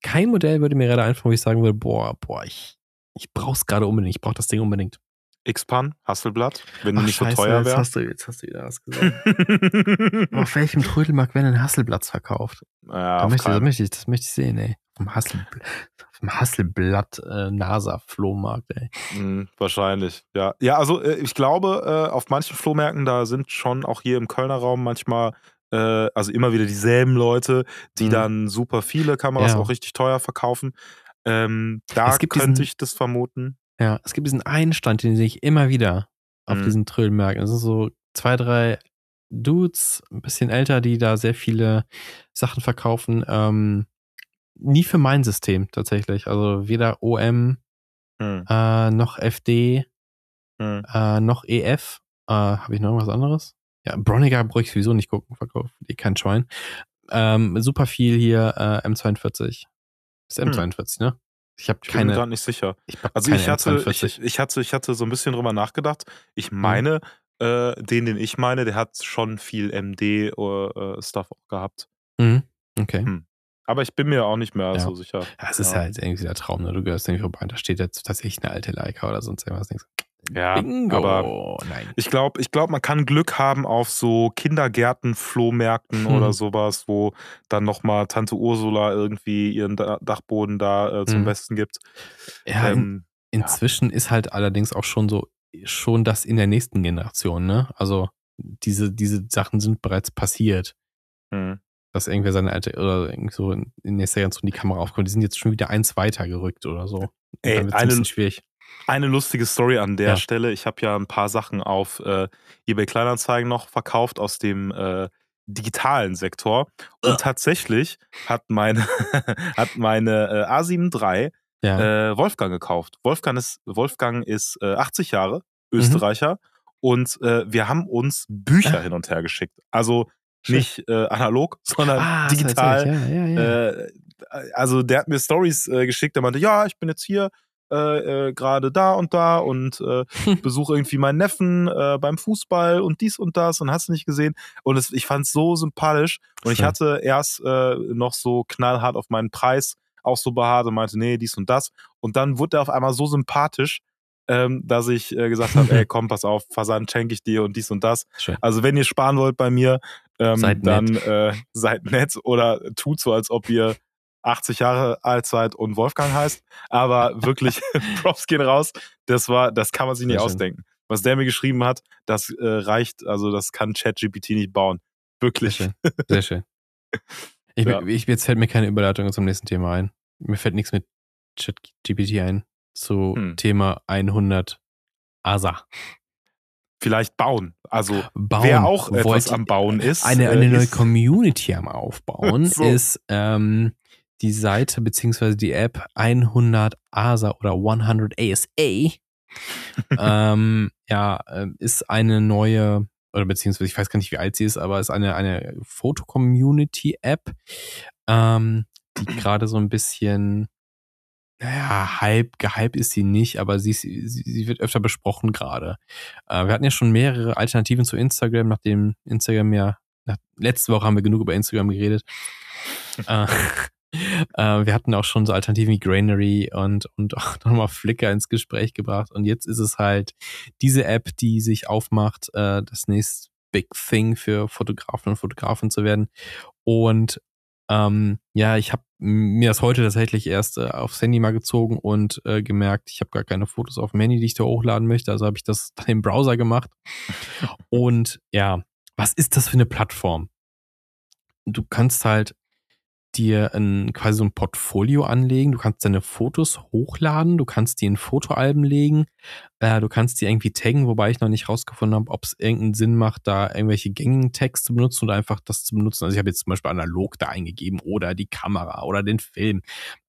[SPEAKER 1] kein Modell würde mir gerade einfallen, wo ich sagen würde, boah, boah, ich, ich brauche es gerade unbedingt, ich brauche das Ding unbedingt.
[SPEAKER 2] X-Pan, Hasselblatt, wenn Ach, die nicht Scheiße, so teuer wäre.
[SPEAKER 1] Jetzt, jetzt hast du wieder was gesagt. auf welchem Trödelmarkt werden denn Hasselblatt verkauft? Ja, da möchte, das, möchte ich, das möchte ich sehen, ey. Vom Hasselblatt, vom Hasselblatt äh, NASA-Flohmarkt, ey.
[SPEAKER 2] Mhm, wahrscheinlich, ja. Ja, also äh, ich glaube, äh, auf manchen Flohmärkten, da sind schon auch hier im Kölner Raum manchmal äh, also immer wieder dieselben Leute, die mhm. dann super viele Kameras ja. auch richtig teuer verkaufen. Ähm, da könnte diesen, ich das vermuten.
[SPEAKER 1] Ja, es gibt diesen einen Stand, den sehe ich immer wieder auf mhm. diesen Trillmärkten. Das sind so zwei, drei Dudes, ein bisschen älter, die da sehr viele Sachen verkaufen. Ähm, nie für mein System tatsächlich. Also weder OM mhm. äh, noch FD mhm. äh, noch EF. Äh, Habe ich noch irgendwas anderes? Ja, Broniger brauche ich sowieso nicht gucken, verkauft eh kein Schwein. Ähm, super viel hier äh, M42. Ist M42, ne? Ich habe keine.
[SPEAKER 2] Ich bin gerade nicht sicher. Ich also ich hatte, ich, ich, hatte, ich hatte so ein bisschen drüber nachgedacht. Ich mhm. meine, mhm. äh, den, den ich meine, der hat schon viel MD-Stuff äh, gehabt.
[SPEAKER 1] Mhm. Okay. Hm.
[SPEAKER 2] Aber ich bin mir auch nicht mehr ja. so sicher.
[SPEAKER 1] Ja, es ist ja. halt irgendwie der Traum, ne? Du gehörst irgendwie vorbei und da steht jetzt tatsächlich eine alte Leica oder sonst irgendwas.
[SPEAKER 2] Ja, Bingo. aber Nein. ich glaube, ich glaub, man kann Glück haben auf so Kindergärten, Flohmärkten hm. oder sowas, wo dann nochmal Tante Ursula irgendwie ihren Dachboden da äh, zum hm. Besten gibt.
[SPEAKER 1] Ja, ähm, in, inzwischen ja. ist halt allerdings auch schon so, schon das in der nächsten Generation, ne? Also diese, diese Sachen sind bereits passiert. Hm. Dass irgendwer seine alte, oder irgendwie so in nächster Generation die Kamera aufkommt. Die sind jetzt schon wieder eins weiter gerückt oder so.
[SPEAKER 2] Ey, eine, ein bisschen schwierig eine lustige Story an der ja. Stelle. Ich habe ja ein paar Sachen auf äh, eBay Kleinanzeigen noch verkauft aus dem äh, digitalen Sektor. Und uh. tatsächlich hat meine, hat meine äh, A7 III ja. äh, Wolfgang gekauft. Wolfgang ist, Wolfgang ist äh, 80 Jahre, mhm. Österreicher. Mhm. Und äh, wir haben uns Bücher hin und her geschickt. Also nicht äh, analog, sondern ah, digital. Ja, ja, äh, also der hat mir Stories äh, geschickt, der meinte, ja, ich bin jetzt hier äh, äh, gerade da und da und äh, besuche irgendwie meinen Neffen äh, beim Fußball und dies und das und hast du nicht gesehen. Und es, ich fand es so sympathisch. Und ich hatte erst äh, noch so knallhart auf meinen Preis auch so beharrt und meinte, nee, dies und das. Und dann wurde er auf einmal so sympathisch, ähm, dass ich äh, gesagt habe, ey, komm, pass auf, Versand schenke ich dir und dies und das. Schön. Also wenn ihr sparen wollt bei mir, ähm, seid dann nett. Äh, seid nett oder tut so, als ob ihr 80 Jahre alt seid und Wolfgang heißt. Aber wirklich, Props gehen raus. Das war, das kann man sich nicht Sehr ausdenken. Schön. Was der mir geschrieben hat, das äh, reicht, also das kann ChatGPT nicht bauen. Wirklich.
[SPEAKER 1] Sehr schön. Sehr schön. Ich, ja. ich, jetzt fällt mir keine Überleitung zum nächsten Thema ein. Mir fällt nichts mit ChatGPT ein zu hm. Thema 100 ASA.
[SPEAKER 2] Vielleicht bauen. Also bauen. wer auch etwas am Bauen ist.
[SPEAKER 1] Eine, eine äh, neue Community am Aufbauen so. ist ähm, die Seite beziehungsweise die App 100 ASA oder 100 ASA ähm, ja, ähm, ist eine neue, oder beziehungsweise ich weiß gar nicht, wie alt sie ist, aber ist eine, eine Foto-Community-App, ähm, die gerade so ein bisschen, naja, Hype, gehypt ist sie nicht, aber sie, sie, sie wird öfter besprochen gerade. Äh, wir hatten ja schon mehrere Alternativen zu Instagram, nachdem Instagram ja, nach, letzte Woche haben wir genug über Instagram geredet. äh, Äh, wir hatten auch schon so Alternativen wie Granary und, und auch nochmal Flickr ins Gespräch gebracht. Und jetzt ist es halt diese App, die sich aufmacht, äh, das nächste Big Thing für Fotografen und Fotografen zu werden. Und ähm, ja, ich habe mir das heute tatsächlich erst äh, aufs Handy mal gezogen und äh, gemerkt, ich habe gar keine Fotos auf dem Handy, die ich da hochladen möchte. Also habe ich das dann im Browser gemacht. und ja, was ist das für eine Plattform? Du kannst halt dir ein, quasi so ein Portfolio anlegen. Du kannst deine Fotos hochladen, du kannst die in Fotoalben legen, äh, du kannst die irgendwie taggen, wobei ich noch nicht rausgefunden habe, ob es irgendeinen Sinn macht, da irgendwelche gängigen Tags zu benutzen oder einfach das zu benutzen. Also ich habe jetzt zum Beispiel analog da eingegeben oder die Kamera oder den Film.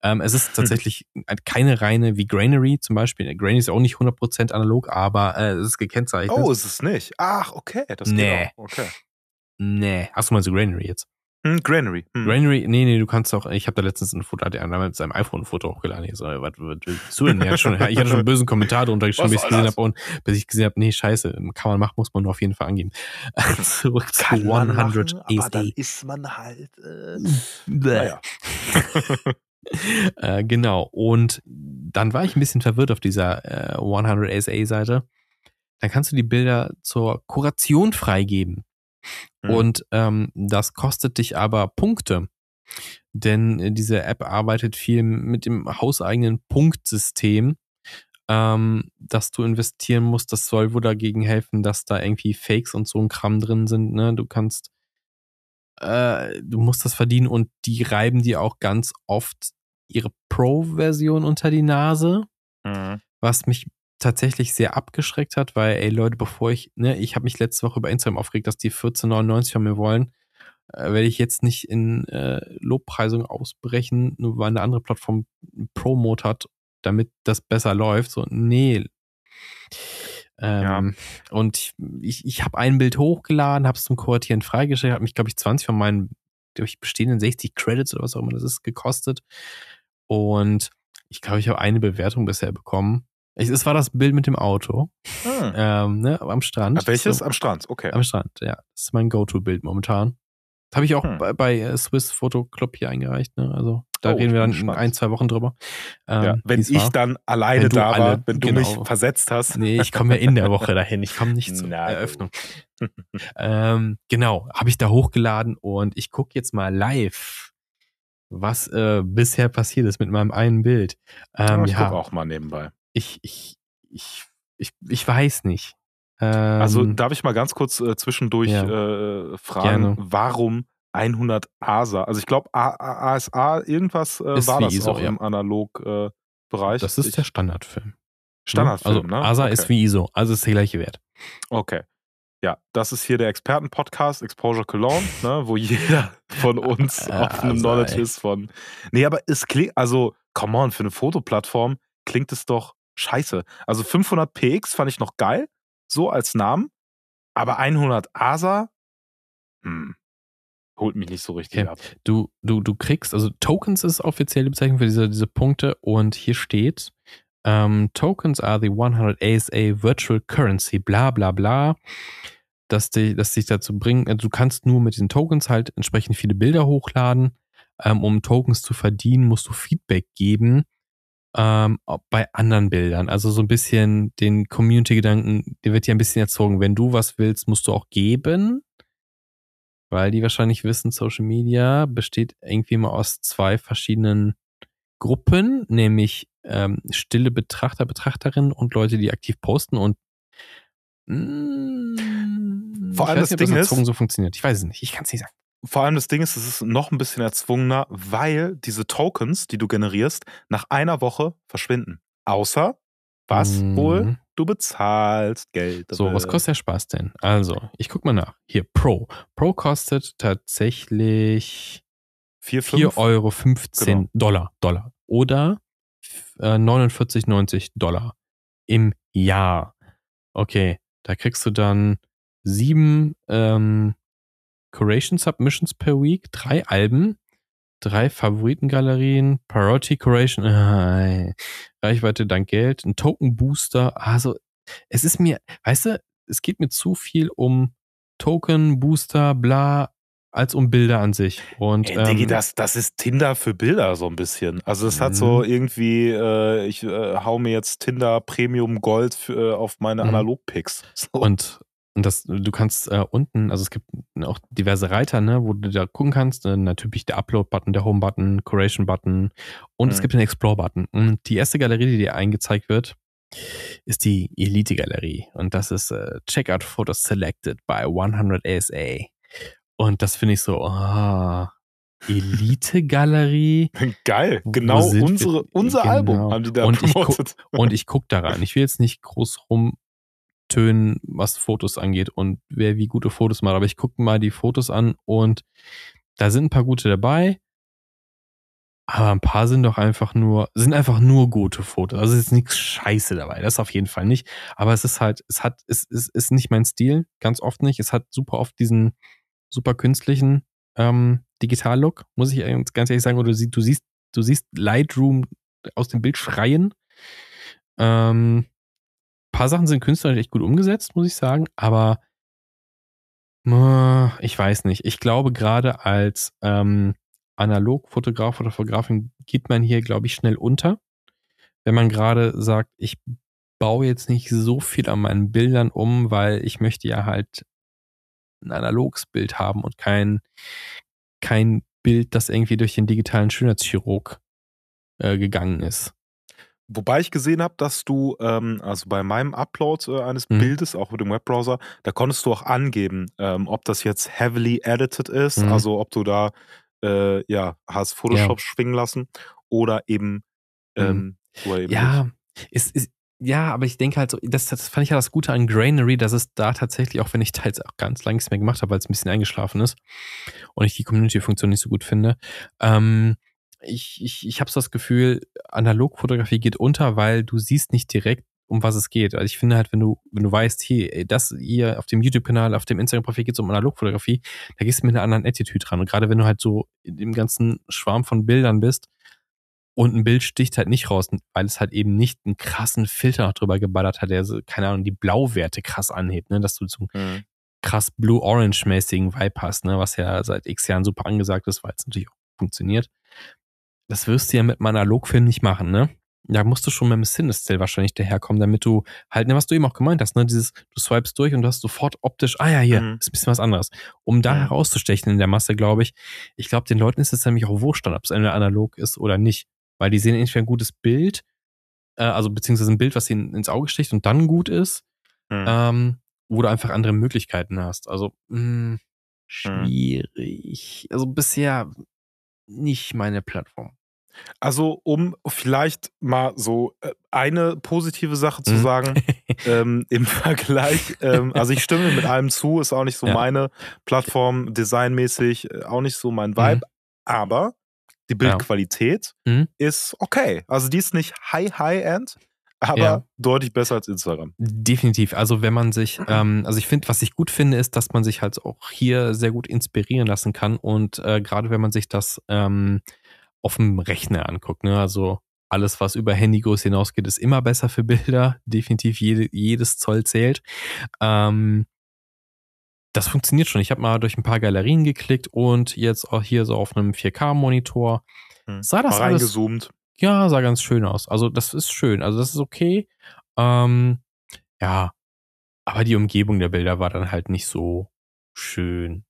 [SPEAKER 1] Ähm, es ist tatsächlich keine reine wie Granary zum Beispiel. Granary ist auch nicht 100% analog, aber äh, es ist gekennzeichnet.
[SPEAKER 2] Oh, ist es nicht? Ach, okay.
[SPEAKER 1] Das nee. Okay. Nee. Hast du mal so Granary jetzt?
[SPEAKER 2] Hm, Granary.
[SPEAKER 1] Hm. Granary, nee, nee, du kannst auch, ich habe da letztens ein Foto, hat der mit seinem iPhone ein Foto hochgeladen. Ich so, was, was willst du denn? Ich hatte schon, ich hatte schon einen bösen Kommentar drunter geschrieben, bis ich gesehen habe, und bis ich gesehen habe, nee, scheiße, kann man machen, muss man nur auf jeden Fall angeben. Zurück zu 100 machen,
[SPEAKER 2] aber dann ist man halt, äh, naja.
[SPEAKER 1] äh, genau, und dann war ich ein bisschen verwirrt auf dieser äh, 100 ASA Seite. Dann kannst du die Bilder zur Kuration freigeben. Mhm. Und ähm, das kostet dich aber Punkte. Denn äh, diese App arbeitet viel mit dem hauseigenen Punktsystem, ähm, dass du investieren musst. Das soll wohl dagegen helfen, dass da irgendwie Fakes und so ein Kram drin sind. Ne? Du kannst, äh, du musst das verdienen und die reiben dir auch ganz oft ihre Pro-Version unter die Nase. Mhm. Was mich tatsächlich sehr abgeschreckt hat, weil, ey Leute, bevor ich, ne, ich habe mich letzte Woche über Instagram aufgeregt, dass die 14,99 von mir wollen, äh, werde ich jetzt nicht in äh, Lobpreisung ausbrechen, nur weil eine andere Plattform Promote hat, damit das besser läuft. So, nee. Ähm, ja. Und ich, ich, ich habe ein Bild hochgeladen, habe es zum Kuratieren freigestellt, habe mich, glaube ich, 20 von meinen durch bestehenden 60 Credits oder was auch immer das ist gekostet. Und ich glaube, ich habe eine Bewertung bisher bekommen. Es war das Bild mit dem Auto. Hm. Ähm, ne, am Strand.
[SPEAKER 2] welches? So, am Strand, okay.
[SPEAKER 1] Am Strand, ja. Das ist mein Go-To-Bild momentan. Das habe ich auch hm. bei, bei äh, Swiss Photo Club hier eingereicht. Ne? Also da oh, reden wir dann in ein, zwei Wochen drüber.
[SPEAKER 2] Ähm, ja, wenn ich war. dann alleine da alle, war, wenn du genau. mich versetzt hast.
[SPEAKER 1] Nee, ich komme ja in der Woche dahin. Ich komme nicht zur Na, Eröffnung. ähm, genau, habe ich da hochgeladen und ich gucke jetzt mal live, was äh, bisher passiert ist mit meinem einen Bild.
[SPEAKER 2] Ähm, ich ja, gucke auch mal nebenbei
[SPEAKER 1] ich, ich, ich, ich, ich weiß nicht.
[SPEAKER 2] Ähm, also darf ich mal ganz kurz äh, zwischendurch ja. äh, fragen, Gerne. warum 100 ASA? Also ich glaube ASA irgendwas äh, war das ISO, auch ja. im Analog-Bereich.
[SPEAKER 1] Äh, das ist ich, der Standardfilm.
[SPEAKER 2] Standardfilm,
[SPEAKER 1] also, ne? ASA okay. ist wie ISO, also ist der gleiche Wert.
[SPEAKER 2] Okay. Ja, das ist hier der Experten-Podcast, Exposure Cologne, ne, wo jeder von uns auf einem Knowledge ist von. Nee, aber es klingt, also, come on, für eine Fotoplattform klingt es doch scheiße. Also 500 PX fand ich noch geil, so als Namen, aber 100 ASA, hm, holt mich nicht so richtig okay. ab.
[SPEAKER 1] Du, du, du kriegst, also Tokens ist offizielle Bezeichnung für diese, diese Punkte und hier steht, ähm, Tokens are the 100 ASA Virtual Currency, bla bla bla, dass, die, dass dich dazu bringen, also du kannst nur mit den Tokens halt entsprechend viele Bilder hochladen. Ähm, um Tokens zu verdienen, musst du Feedback geben ähm, bei anderen Bildern. Also so ein bisschen den Community-Gedanken, der wird ja ein bisschen erzogen. Wenn du was willst, musst du auch geben. Weil die wahrscheinlich wissen, Social Media besteht irgendwie immer aus zwei verschiedenen Gruppen, nämlich ähm, stille Betrachter, Betrachterinnen und Leute, die aktiv posten und
[SPEAKER 2] mh, mm, vor allem das nicht, Ding das ist,
[SPEAKER 1] so funktioniert. Ich weiß es nicht. Ich kann es nicht sagen
[SPEAKER 2] vor allem das Ding ist, es ist noch ein bisschen erzwungener, weil diese Tokens, die du generierst, nach einer Woche verschwinden. Außer, was mhm. wohl? Du bezahlst Geld.
[SPEAKER 1] So, was kostet der Spaß denn? Also, ich guck mal nach. Hier, Pro. Pro kostet tatsächlich 4,15 Euro genau. Dollar, Dollar. Oder äh, 49,90 Dollar im Jahr. Okay, da kriegst du dann sieben ähm, Curation Submissions per Week, drei Alben, drei Favoritengalerien, Priority Curation, äh, Reichweite dank Geld, ein Token Booster. Also, es ist mir, weißt du, es geht mir zu viel um Token, Booster, bla. als um Bilder an sich. Und,
[SPEAKER 2] Ey, Diggi, ähm, das, das ist Tinder für Bilder so ein bisschen. Also es hat so mhm. irgendwie, äh, ich äh, hau mir jetzt Tinder Premium Gold für, äh, auf meine mhm. Analog-Picks.
[SPEAKER 1] So. Und, und das, du kannst äh, unten, also es gibt auch diverse Reiter, ne, wo du da gucken kannst. Äh, natürlich der Upload-Button, der Home-Button, Curation-Button und mhm. es gibt den Explore-Button. Und die erste Galerie, die dir eingezeigt wird, ist die Elite-Galerie. Und das ist äh, Checkout Photos Selected by 100 ASA. Und das finde ich so, oh, Elite-Galerie.
[SPEAKER 2] Geil, genau unsere, unser genau. Album haben die da
[SPEAKER 1] und promotet. Ich und ich gucke da rein. Ich will jetzt nicht groß rumtönen, was Fotos angeht und wer wie gute Fotos macht, aber ich gucke mal die Fotos an und da sind ein paar gute dabei. Aber ein paar sind doch einfach nur, sind einfach nur gute Fotos. Also es ist nichts Scheiße dabei. Das auf jeden Fall nicht. Aber es ist halt, es hat, es, es ist nicht mein Stil. Ganz oft nicht. Es hat super oft diesen, super künstlichen ähm, Digital-Look, muss ich ganz ehrlich sagen. Oder du siehst, du siehst Lightroom aus dem Bild schreien. Ähm, paar Sachen sind künstlerisch echt gut umgesetzt, muss ich sagen, aber äh, ich weiß nicht. Ich glaube, gerade als ähm, Analogfotograf oder Fotografin geht man hier, glaube ich, schnell unter. Wenn man gerade sagt, ich baue jetzt nicht so viel an meinen Bildern um, weil ich möchte ja halt ein analoges Bild haben und kein, kein Bild, das irgendwie durch den digitalen Schönheitschirurg äh, gegangen ist.
[SPEAKER 2] Wobei ich gesehen habe, dass du, ähm, also bei meinem Upload äh, eines mhm. Bildes, auch mit dem Webbrowser, da konntest du auch angeben, ähm, ob das jetzt heavily edited ist, mhm. also ob du da, äh, ja, hast Photoshop ja. schwingen lassen oder eben,
[SPEAKER 1] mhm. ähm, mhm. oder eben ja, ist, ist, ja, aber ich denke halt so, das, das fand ich ja das Gute an Grainery, dass es da tatsächlich, auch wenn ich da jetzt auch ganz lange nichts mehr gemacht habe, weil es ein bisschen eingeschlafen ist und ich die Community-Funktion nicht so gut finde, ähm, ich, ich, ich habe so das Gefühl, Analogfotografie geht unter, weil du siehst nicht direkt, um was es geht. Also ich finde halt, wenn du, wenn du weißt, hier, das hier auf dem YouTube-Kanal, auf dem Instagram-Profil geht es um Analogfotografie, da gehst du mit einer anderen Attitude dran. Und gerade wenn du halt so in dem ganzen Schwarm von Bildern bist, und ein Bild sticht halt nicht raus, weil es halt eben nicht einen krassen Filter noch drüber geballert hat, der so, keine Ahnung, die Blauwerte krass anhebt, ne? dass du so mhm. krass Blue-Orange-mäßigen Vibe hast, ne? was ja seit x Jahren super angesagt ist, weil es natürlich auch funktioniert. Das wirst du ja mit einem Analogfilm nicht machen, ne? Da musst du schon mit dem Cinestill wahrscheinlich daherkommen, damit du halt, ne, was du eben auch gemeint hast, ne, dieses, du swipest durch und du hast sofort optisch, ah ja, hier, mhm. ist ein bisschen was anderes. Um da mhm. herauszustechen in der Masse, glaube ich, ich glaube, den Leuten ist es nämlich auch wurscht, ob es analog ist oder nicht weil die sehen entweder ein gutes Bild, äh, also beziehungsweise ein Bild, was ihnen ins Auge sticht und dann gut ist, hm. ähm, wo du einfach andere Möglichkeiten hast. Also mh, hm, hm. schwierig. Also bisher nicht meine Plattform.
[SPEAKER 2] Also, um vielleicht mal so äh, eine positive Sache zu hm. sagen, ähm, im Vergleich, ähm, also ich stimme mit allem zu, ist auch nicht so ja. meine Plattform, designmäßig äh, auch nicht so mein Vibe, mhm. aber die Bildqualität ja. mhm. ist okay. Also die ist nicht high, high end, aber ja. deutlich besser als Instagram.
[SPEAKER 1] Definitiv. Also wenn man sich, ähm, also ich finde, was ich gut finde, ist, dass man sich halt auch hier sehr gut inspirieren lassen kann und äh, gerade wenn man sich das ähm, auf dem Rechner anguckt, ne, also alles, was über Handygröße hinausgeht, ist immer besser für Bilder. Definitiv jede, jedes Zoll zählt. Ähm, das funktioniert schon. Ich habe mal durch ein paar Galerien geklickt und jetzt auch hier so auf einem 4K-Monitor
[SPEAKER 2] hm. sah das mal reingezoomt. Alles,
[SPEAKER 1] ja, sah ganz schön aus. Also das ist schön. Also das ist okay. Ähm, ja, aber die Umgebung der Bilder war dann halt nicht so schön.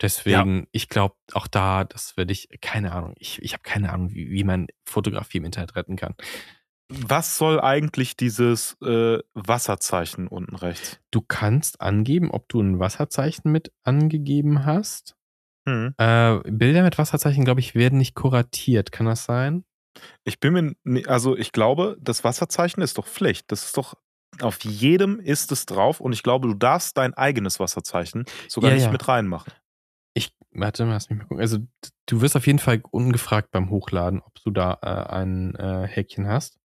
[SPEAKER 1] Deswegen, ja. ich glaube, auch da, das werde ich, keine Ahnung, ich, ich habe keine Ahnung, wie, wie man Fotografie im Internet retten kann.
[SPEAKER 2] Was soll eigentlich dieses äh, Wasserzeichen unten rechts?
[SPEAKER 1] Du kannst angeben, ob du ein Wasserzeichen mit angegeben hast. Hm. Äh, Bilder mit Wasserzeichen, glaube ich, werden nicht kuratiert. Kann das sein?
[SPEAKER 2] Ich bin mir, also ich glaube, das Wasserzeichen ist doch Pflicht. Das ist doch, auf jedem ist es drauf und ich glaube, du darfst dein eigenes Wasserzeichen sogar ja, nicht ja. mit reinmachen.
[SPEAKER 1] Warte mal, lass mich mal gucken. Also du wirst auf jeden Fall ungefragt beim Hochladen, ob du da äh, ein äh, Häkchen hast.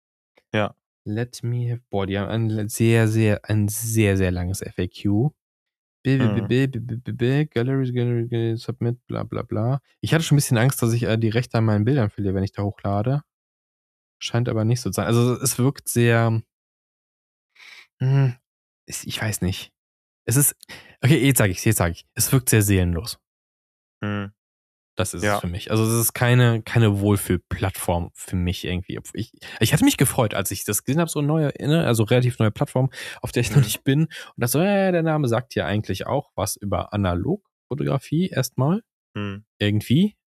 [SPEAKER 2] Ja.
[SPEAKER 1] Let me have, boah, die haben ein sehr, sehr, ein sehr, sehr langes FAQ. Mhm. Galleries, Gallery, Submit, bla bla bla. Ich hatte schon ein bisschen Angst, dass ich äh, die Rechte an meinen Bildern verliere, wenn ich da hochlade. Scheint aber nicht so zu sein. Also es wirkt sehr. Hm, ich weiß nicht. Es ist. Okay, jetzt sage ich jetzt sage ich. Es wirkt sehr seelenlos.
[SPEAKER 2] Mhm.
[SPEAKER 1] Das ist
[SPEAKER 2] Ja.
[SPEAKER 1] es für mich. Also es ist keine, keine Wohlfühlplattform für mich irgendwie. Ich, ich hatte mich gefreut, als ich das gesehen habe, so eine neue, ne, also relativ neue Plattform, auf der ich noch
[SPEAKER 2] Mhm.
[SPEAKER 1] nicht bin. Und das so, äh, der Name sagt ja eigentlich auch was über Analogfotografie erstmal.
[SPEAKER 2] Mhm.
[SPEAKER 1] Irgendwie.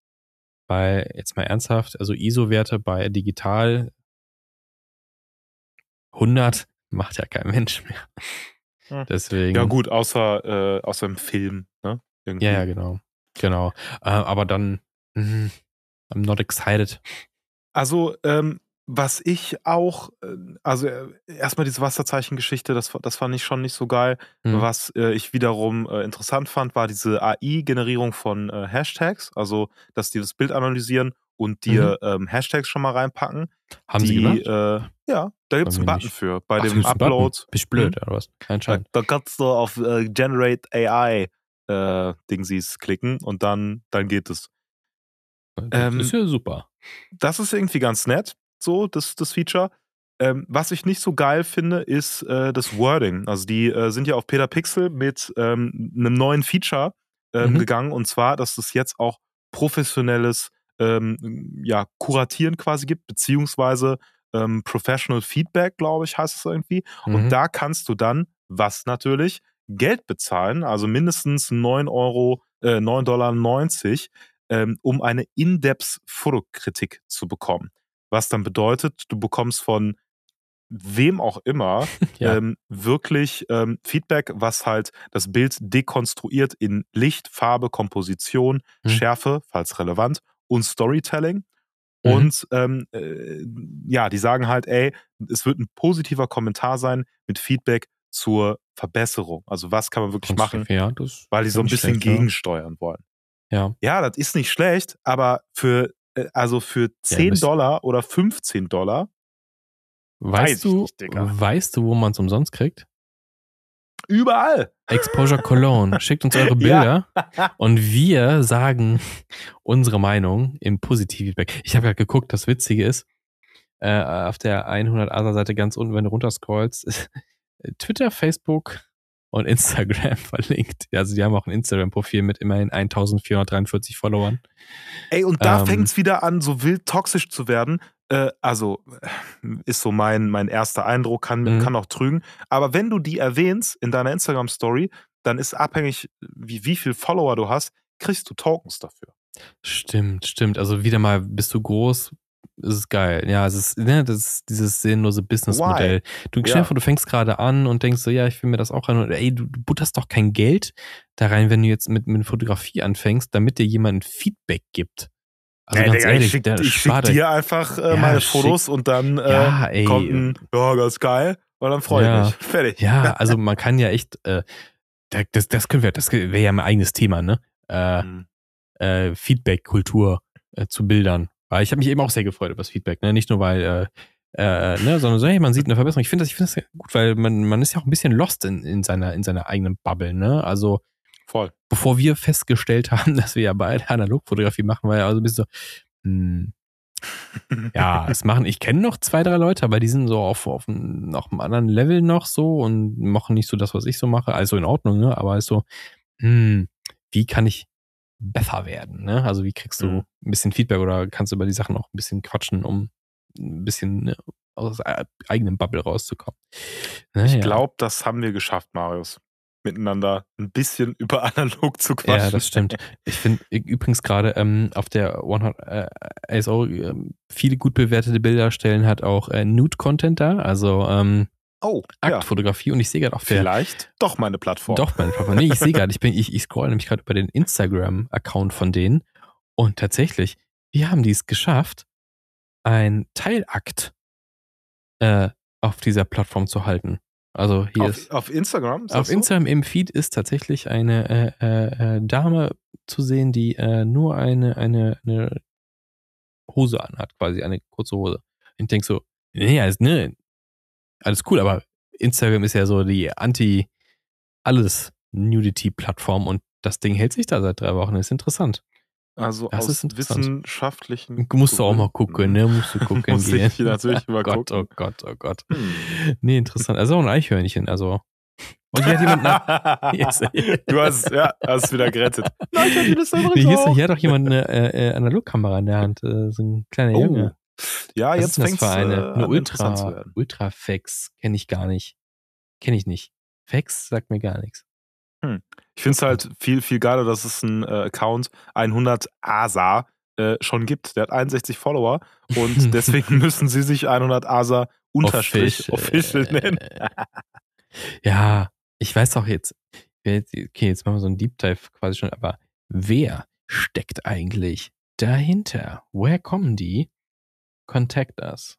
[SPEAKER 1] Weil, jetzt mal ernsthaft, also ISO-Werte bei digital 100 macht ja kein Mensch mehr.
[SPEAKER 2] Ja.
[SPEAKER 1] Deswegen.
[SPEAKER 2] Ja, gut, außer, äh, außer im Film, ne? Irgendwie.
[SPEAKER 1] Ja, ja, genau. Genau. Äh, aber dann, mm, I'm not excited.
[SPEAKER 2] Also, ähm, was ich auch, äh, also äh, erstmal diese Wasserzeichen-Geschichte, das, das fand ich schon nicht so geil.
[SPEAKER 1] Hm.
[SPEAKER 2] Was äh, ich wiederum äh, interessant fand, war diese AI-Generierung von äh, Hashtags, also dass die das Bild analysieren und dir ähm, Hashtags schon mal reinpacken.
[SPEAKER 1] Mhm. Haben
[SPEAKER 2] die,
[SPEAKER 1] sie gemacht?
[SPEAKER 2] äh, ja, da gibt es einen Button
[SPEAKER 1] nicht.
[SPEAKER 2] für. Bei
[SPEAKER 1] Ach,
[SPEAKER 2] dem? Upload.
[SPEAKER 1] Bist blöd,
[SPEAKER 2] Hm.
[SPEAKER 1] oder was?
[SPEAKER 2] Da,
[SPEAKER 1] Anscheinend.
[SPEAKER 2] da kannst du auf Generate AI äh, Dingsies klicken und dann, dann geht es.
[SPEAKER 1] Das
[SPEAKER 2] ähm,
[SPEAKER 1] ist ja super.
[SPEAKER 2] das ist irgendwie ganz nett, so, das, das Feature. Ähm, was ich nicht so geil finde, ist äh, das Wording. Also die äh, sind ja auf Peter Pixel mit ähm, einem neuen Feature ähm,
[SPEAKER 1] Mhm.
[SPEAKER 2] gegangen und zwar, dass es jetzt auch professionelles ähm, ja, Kuratieren quasi gibt, beziehungsweise ähm, Professional Feedback, glaube ich, heißt es irgendwie. Und
[SPEAKER 1] Mhm.
[SPEAKER 2] da kannst du dann, was natürlich, Geld bezahlen, also mindestens 9 Euro, äh, 9,90 Dollar, ähm, um eine In-Depth-Fotokritik zu bekommen. Was dann bedeutet, du bekommst von wem auch immer
[SPEAKER 1] Ja.
[SPEAKER 2] ähm, wirklich ähm, Feedback, was halt das Bild dekonstruiert in Licht, Farbe, Komposition,
[SPEAKER 1] Mhm.
[SPEAKER 2] Schärfe, falls relevant, und Storytelling.
[SPEAKER 1] Mhm.
[SPEAKER 2] Und ähm, äh, ja, die sagen halt, ey, es wird ein positiver Kommentar sein mit Feedback zur Verbesserung. Also was kann man wirklich machen,
[SPEAKER 1] Ja, das
[SPEAKER 2] weil die so ein bisschen
[SPEAKER 1] schlecht, ja.
[SPEAKER 2] gegensteuern wollen.
[SPEAKER 1] Ja.
[SPEAKER 2] Ja, das ist nicht schlecht, aber für äh, also für 10
[SPEAKER 1] müsst-
[SPEAKER 2] Dollar oder 15 Dollar Weiß
[SPEAKER 1] Weißt
[SPEAKER 2] ich
[SPEAKER 1] du,
[SPEAKER 2] nicht,
[SPEAKER 1] weißt du, wo man es umsonst kriegt?
[SPEAKER 2] überall.
[SPEAKER 1] Exposure Cologne. Schickt uns eure Bilder und wir sagen unsere Meinung im positiven Feedback. Ich habe ja geguckt, das Witzige ist, äh, auf der 100 Asa-Seite ganz unten, wenn du runterscrollst, Twitter, Facebook und Instagram verlinkt. Also die haben auch ein Instagram-Profil mit immerhin 1443 Followern.
[SPEAKER 2] Ey, und da
[SPEAKER 1] Ähm.
[SPEAKER 2] fängt's wieder an, so wild toxisch zu werden. Äh, also, ist so mein, mein erster Eindruck, kann,
[SPEAKER 1] Mhm.
[SPEAKER 2] kann auch trügen. Aber wenn du die erwähnst in deiner Instagram-Story, dann ist abhängig, wie, wie viel Follower du hast, kriegst du Tokens dafür.
[SPEAKER 1] Stimmt, stimmt. Also wieder mal bist du groß, ist es geil. Ja, es ist, ne, das ist dieses sinnlose Businessmodell. Du
[SPEAKER 2] Ja.
[SPEAKER 1] vor, du fängst gerade an und denkst so, ja, ich will mir das auch rein. Und ey, du, du butterst doch kein Geld da rein, wenn du jetzt mit, mit Fotografie anfängst, damit dir jemand Feedback gibt. Also
[SPEAKER 2] Ey,
[SPEAKER 1] ganz
[SPEAKER 2] Digga,
[SPEAKER 1] ehrlich,
[SPEAKER 2] ich schick,
[SPEAKER 1] der
[SPEAKER 2] ich schick dir einfach äh,
[SPEAKER 1] Ja,
[SPEAKER 2] meine
[SPEAKER 1] schick-
[SPEAKER 2] Fotos und dann äh,
[SPEAKER 1] Ja, ey.
[SPEAKER 2] kommt ein, ja, ganz geil. Und dann freue
[SPEAKER 1] Ja.
[SPEAKER 2] ich mich. Fertig.
[SPEAKER 1] Ja, also man kann ja echt, äh, da- das, das können wir, das wäre ja mein eigenes Thema, ne? Äh,
[SPEAKER 2] Mhm.
[SPEAKER 1] äh, Feedback-Kultur äh, zu Bildern. Weil ich habe mich eben auch sehr gefreut über das Feedback, ne? Nicht nur weil, äh, äh, ne, sondern so, hey, man sieht eine Verbesserung. Ich finde das, ich finde das gut, weil man, man ist ja auch ein bisschen lost in, in seiner, in seiner eigenen Bubble, ne? Also,
[SPEAKER 2] Voll.
[SPEAKER 1] bevor wir festgestellt haben, dass wir ja beide Analogfotografie machen, war ja also ein bisschen so, hm, ja, es machen, ich kenne noch zwei, drei Leute, aber die sind so auf, auf, einem, auf einem anderen Level noch so und machen nicht so das, was ich so mache. Also in Ordnung, ne? Aber ist so, hm, wie kann ich besser werden, ne? Also wie kriegst du
[SPEAKER 2] Mhm.
[SPEAKER 1] ein bisschen Feedback oder kannst du über die Sachen auch ein bisschen quatschen, um ein bisschen ne, aus der eigenen Bubble rauszukommen.
[SPEAKER 2] Ich
[SPEAKER 1] Naja.
[SPEAKER 2] glaube, das haben wir geschafft, Marius. Miteinander ein bisschen über analog zu quatschen.
[SPEAKER 1] Ja, das stimmt. Ich finde übrigens gerade ähm, auf der 100 äh, ASO ähm, viele gut bewertete Bilder stellen hat auch äh, Nude-Content da, also ähm,
[SPEAKER 2] Oh, ja.
[SPEAKER 1] Aktfotografie und ich sehe gerade auf der
[SPEAKER 2] Vielleicht doch meine Plattform.
[SPEAKER 1] doch meine Plattform. Nee, ich sehe gerade, ich bin ich, ich scroll nämlich gerade über den Instagram-Account von denen und tatsächlich, wie haben die es geschafft, ein Teilakt äh, auf dieser Plattform zu halten? Also hier ist
[SPEAKER 2] Auf, auf Instagram?
[SPEAKER 1] auf
[SPEAKER 2] so?
[SPEAKER 1] Instagram im Feed ist tatsächlich eine äh, äh, äh, Dame zu sehen, die äh, nur eine, eine, eine Hose anhat, quasi eine kurze Hose. Ich denke so, nee, alles, ne, alles cool, aber Instagram ist ja so die Anti-Alles-Nudity-Plattform und das Ding hält sich da seit drei Wochen. Das ist interessant.
[SPEAKER 2] Also
[SPEAKER 1] Das
[SPEAKER 2] aus
[SPEAKER 1] ist
[SPEAKER 2] wissenschaftlichen.
[SPEAKER 1] Musst du auch mal gucken, ne? Musst du gucken
[SPEAKER 2] Muss
[SPEAKER 1] gehen.
[SPEAKER 2] ich natürlich mal
[SPEAKER 1] oh Gott,
[SPEAKER 2] gucken.
[SPEAKER 1] oh Gott, oh Gott.
[SPEAKER 2] Hm.
[SPEAKER 1] Nee, interessant. Also auch ein Eichhörnchen, also Und hier hat jemand
[SPEAKER 2] nach. du hast, ja, hast wieder gerettet. Nein, ich
[SPEAKER 1] die Liste nee, hier, ist, hier hat doch jemand eine äh, äh, Analogkamera in der Hand. Äh, so ein kleiner oh. Junge.
[SPEAKER 2] Ja,
[SPEAKER 1] Was
[SPEAKER 2] jetzt fängt es
[SPEAKER 1] eine, äh, eine Ultra, Ultrafex. Kenne ich gar nicht. Kenne ich nicht. Fex sagt mir gar nichts.
[SPEAKER 2] Hm. Ich finde es halt viel, viel geiler, dass es einen äh, Account 100 ASA äh, schon gibt. Der hat 61 Follower und deswegen müssen sie sich 100 ASA unterstrich official, official nennen.
[SPEAKER 1] ja, ich weiß auch jetzt, okay, jetzt machen wir so einen Deep Dive quasi schon, aber wer steckt eigentlich dahinter? Woher kommen die? Contact us.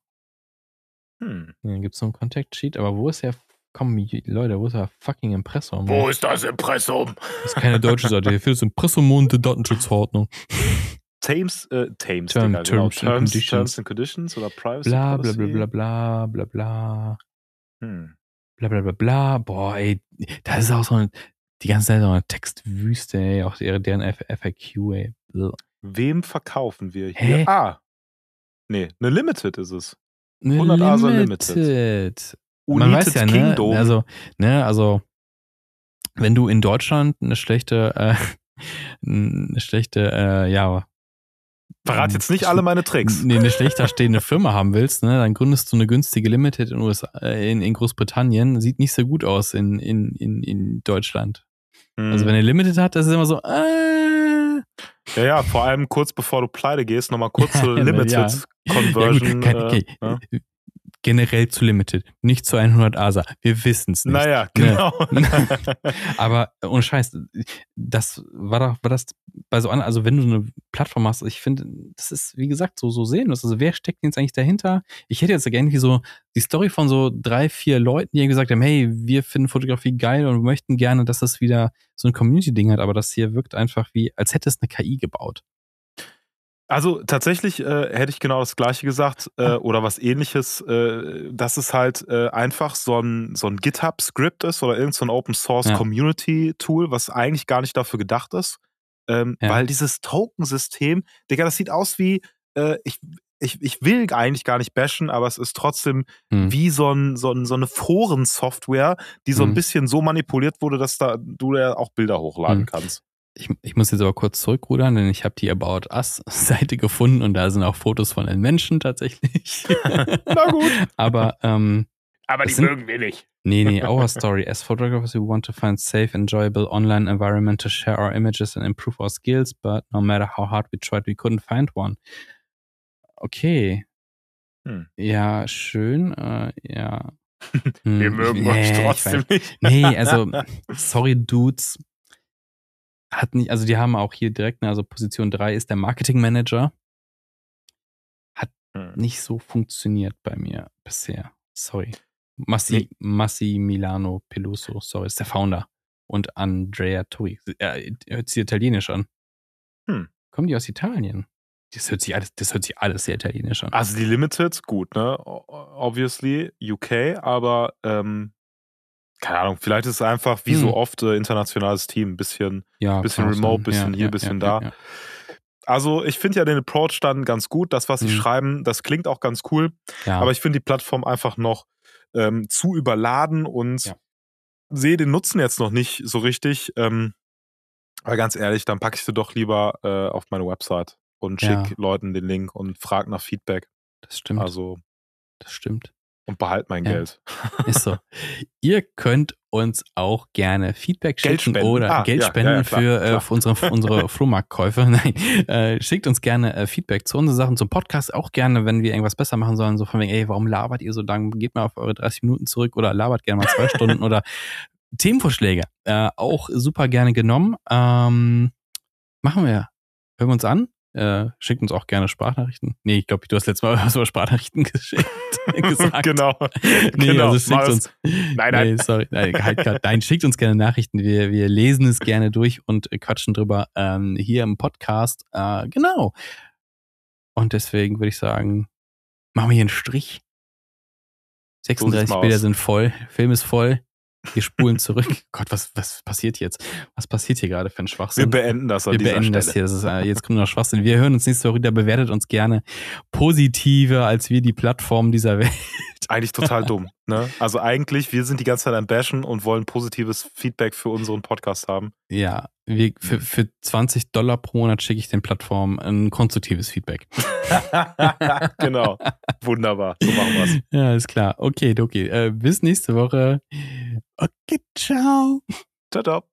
[SPEAKER 1] Hm. Dann gibt es so einen Contact Sheet, aber wo ist der Komm, Leute, wo ist der fucking Impressum?
[SPEAKER 2] Wo ist das Impressum?
[SPEAKER 1] Das ist keine deutsche Seite. Hier fehlt das Impressum und die Datenschutzverordnung.
[SPEAKER 2] Thames, äh, Thames,
[SPEAKER 1] Term, Digga,
[SPEAKER 2] genau.
[SPEAKER 1] Terms,
[SPEAKER 2] Terms, and Conditions. Terms and Conditions oder Privacy
[SPEAKER 1] Bla, bla, bla, bla, bla, bla, bla. Hm bla bla bla bla. Boah, ey, das ist auch so eine, die ganze Zeit so eine Textwüste, ey, auch deren FAQ, ey.
[SPEAKER 2] Wem verkaufen wir hier? Hä? Ah, nee, eine Limited ist es.
[SPEAKER 1] Eine 100 Asa Limited. Man weiß ja, ne, Kingdom. Also, ne, also, wenn du in Deutschland eine schlechte, äh, eine schlechte, äh, ja,
[SPEAKER 2] Verrat jetzt nicht alle meine Tricks.
[SPEAKER 1] Nee, eine schlechter stehende Firma haben willst, ne, dann gründest du eine günstige Limited in, USA, äh, in, in Großbritannien. Sieht nicht so gut aus in, in, in, in Deutschland. Hm. Also wenn er Limited hat, das ist immer so, äh,
[SPEAKER 2] ja, ja, vor allem kurz bevor du pleite gehst, nochmal kurz zur Limited ja. Conversion. Ja, gut, okay.
[SPEAKER 1] äh, ja generell zu Limited, nicht zu 100 ASA. Wir wissen es nicht.
[SPEAKER 2] Naja, ne? genau.
[SPEAKER 1] Aber ohne Scheiß, das war doch, war das bei so anderen, also wenn du eine Plattform hast, ich finde, das ist, wie gesagt, so, so sehenlos. Also wer steckt jetzt eigentlich dahinter? Ich hätte jetzt gerne wie so die Story von so drei, vier Leuten, die gesagt haben, hey, wir finden Fotografie geil und möchten gerne, dass das wieder so ein Community-Ding hat, aber das hier wirkt einfach wie, als hätte es eine KI gebaut.
[SPEAKER 2] Also tatsächlich äh, hätte ich genau das gleiche gesagt äh, oder was ähnliches, äh, dass es halt äh, einfach so ein, so ein GitHub-Script ist oder irgendein so Open Source ja. Community-Tool, was eigentlich gar nicht dafür gedacht ist. Ähm, ja. Weil dieses Token-System, Digga, das sieht aus wie, äh, ich, ich, ich will eigentlich gar nicht bashen, aber es ist trotzdem hm. wie so, ein, so, ein, so eine Forensoftware, die so hm. ein bisschen so manipuliert wurde, dass da du ja auch Bilder hochladen hm. kannst.
[SPEAKER 1] Ich, ich muss jetzt aber kurz zurückrudern, denn ich habe die About Us-Seite gefunden und da sind auch Fotos von den Menschen tatsächlich.
[SPEAKER 2] Na gut.
[SPEAKER 1] aber ähm,
[SPEAKER 2] aber die sind, mögen wir nicht.
[SPEAKER 1] Nee, nee, our story. As photographers, we want to find safe, enjoyable online environment to share our images and improve our skills, but no matter how hard we tried, we couldn't find one. Okay. Hm. Ja, schön. Äh, ja.
[SPEAKER 2] Hm, wir mögen nee, euch trotzdem nicht.
[SPEAKER 1] Nee, also, sorry, Dudes hat nicht, also die haben auch hier direkt, ne, also Position 3 ist der Marketing Manager. Hat hm. nicht so funktioniert bei mir bisher. Sorry. Massi, nee. Massi Milano Peluso, sorry, ist der Founder. Und Andrea Tui. Er hört sich italienisch an. Hm. Kommen die aus Italien? Das hört sich alles, das hört sich alles sehr italienisch an.
[SPEAKER 2] Also die Limited, gut, ne? Obviously UK, aber ähm, keine Ahnung, vielleicht ist es einfach wie hm. so oft äh, internationales Team, bisschen, ja, bisschen remote, bisschen ja, hier, ja, bisschen da. Also ich finde ja den Approach dann ganz gut. Das, was sie hm. schreiben, das klingt auch ganz cool. Aber ich finde die Plattform einfach noch ähm, zu überladen und sehe den Nutzen jetzt noch nicht so richtig. Ähm, aber ganz ehrlich, dann packe ich sie doch lieber äh, auf meine Website und schicke Leuten den Link und frage nach Feedback.
[SPEAKER 1] Das stimmt.
[SPEAKER 2] Also.
[SPEAKER 1] Das stimmt
[SPEAKER 2] und behalt mein ja. Geld.
[SPEAKER 1] Ist so. Ihr könnt uns auch gerne Feedback schicken spenden. oder ah, Geld spenden ja, ja, klar, für, äh, für, unsere, unsere Flohmarktkäufe. Nein, äh, schickt uns gerne äh, Feedback zu unseren Sachen, zum Podcast auch gerne, wenn wir irgendwas besser machen sollen. So von wegen, ey, warum labert ihr so lang? Geht mal auf eure 30 Minuten zurück oder labert gerne mal zwei Stunden oder Themenvorschläge. Äh, auch super gerne genommen. Ähm, machen wir. Hören wir uns an. Äh, schickt uns auch gerne Sprachnachrichten. Nee, ich glaube, du hast letztes Mal was über Sprachnachrichten geschickt. gesagt.
[SPEAKER 2] genau.
[SPEAKER 1] Nee,
[SPEAKER 2] genau.
[SPEAKER 1] also schickt uns.
[SPEAKER 2] Nein, nein.
[SPEAKER 1] Nee, sorry. Nein, halt, halt, nein, schickt uns gerne Nachrichten. Wir, wir lesen es gerne durch und quatschen drüber ähm, hier im Podcast. Äh, genau. Und deswegen würde ich sagen, machen wir hier einen Strich. 36 so Bilder sind voll, Film ist voll. Wir spulen zurück. Gott, was, was passiert jetzt? Was passiert hier gerade für ein Schwachsinn?
[SPEAKER 2] Wir beenden das
[SPEAKER 1] an Wir beenden Stelle. das hier. Das ist, äh, jetzt kommt noch Schwachsinn. Wir hören uns nächste Woche wieder. Bewertet uns gerne positiver als wir die Plattform dieser Welt.
[SPEAKER 2] Eigentlich total dumm. Ne? Also eigentlich, wir sind die ganze Zeit am Bashen und wollen positives Feedback für unseren Podcast haben.
[SPEAKER 1] Ja, wir, für, für 20 Dollar pro Monat schicke ich den Plattformen ein konstruktives Feedback.
[SPEAKER 2] genau. Wunderbar. So machen wir es.
[SPEAKER 1] Ja, ist klar. Okay, okay. Äh, bis nächste Woche. Okay,
[SPEAKER 2] ciao. Ciao.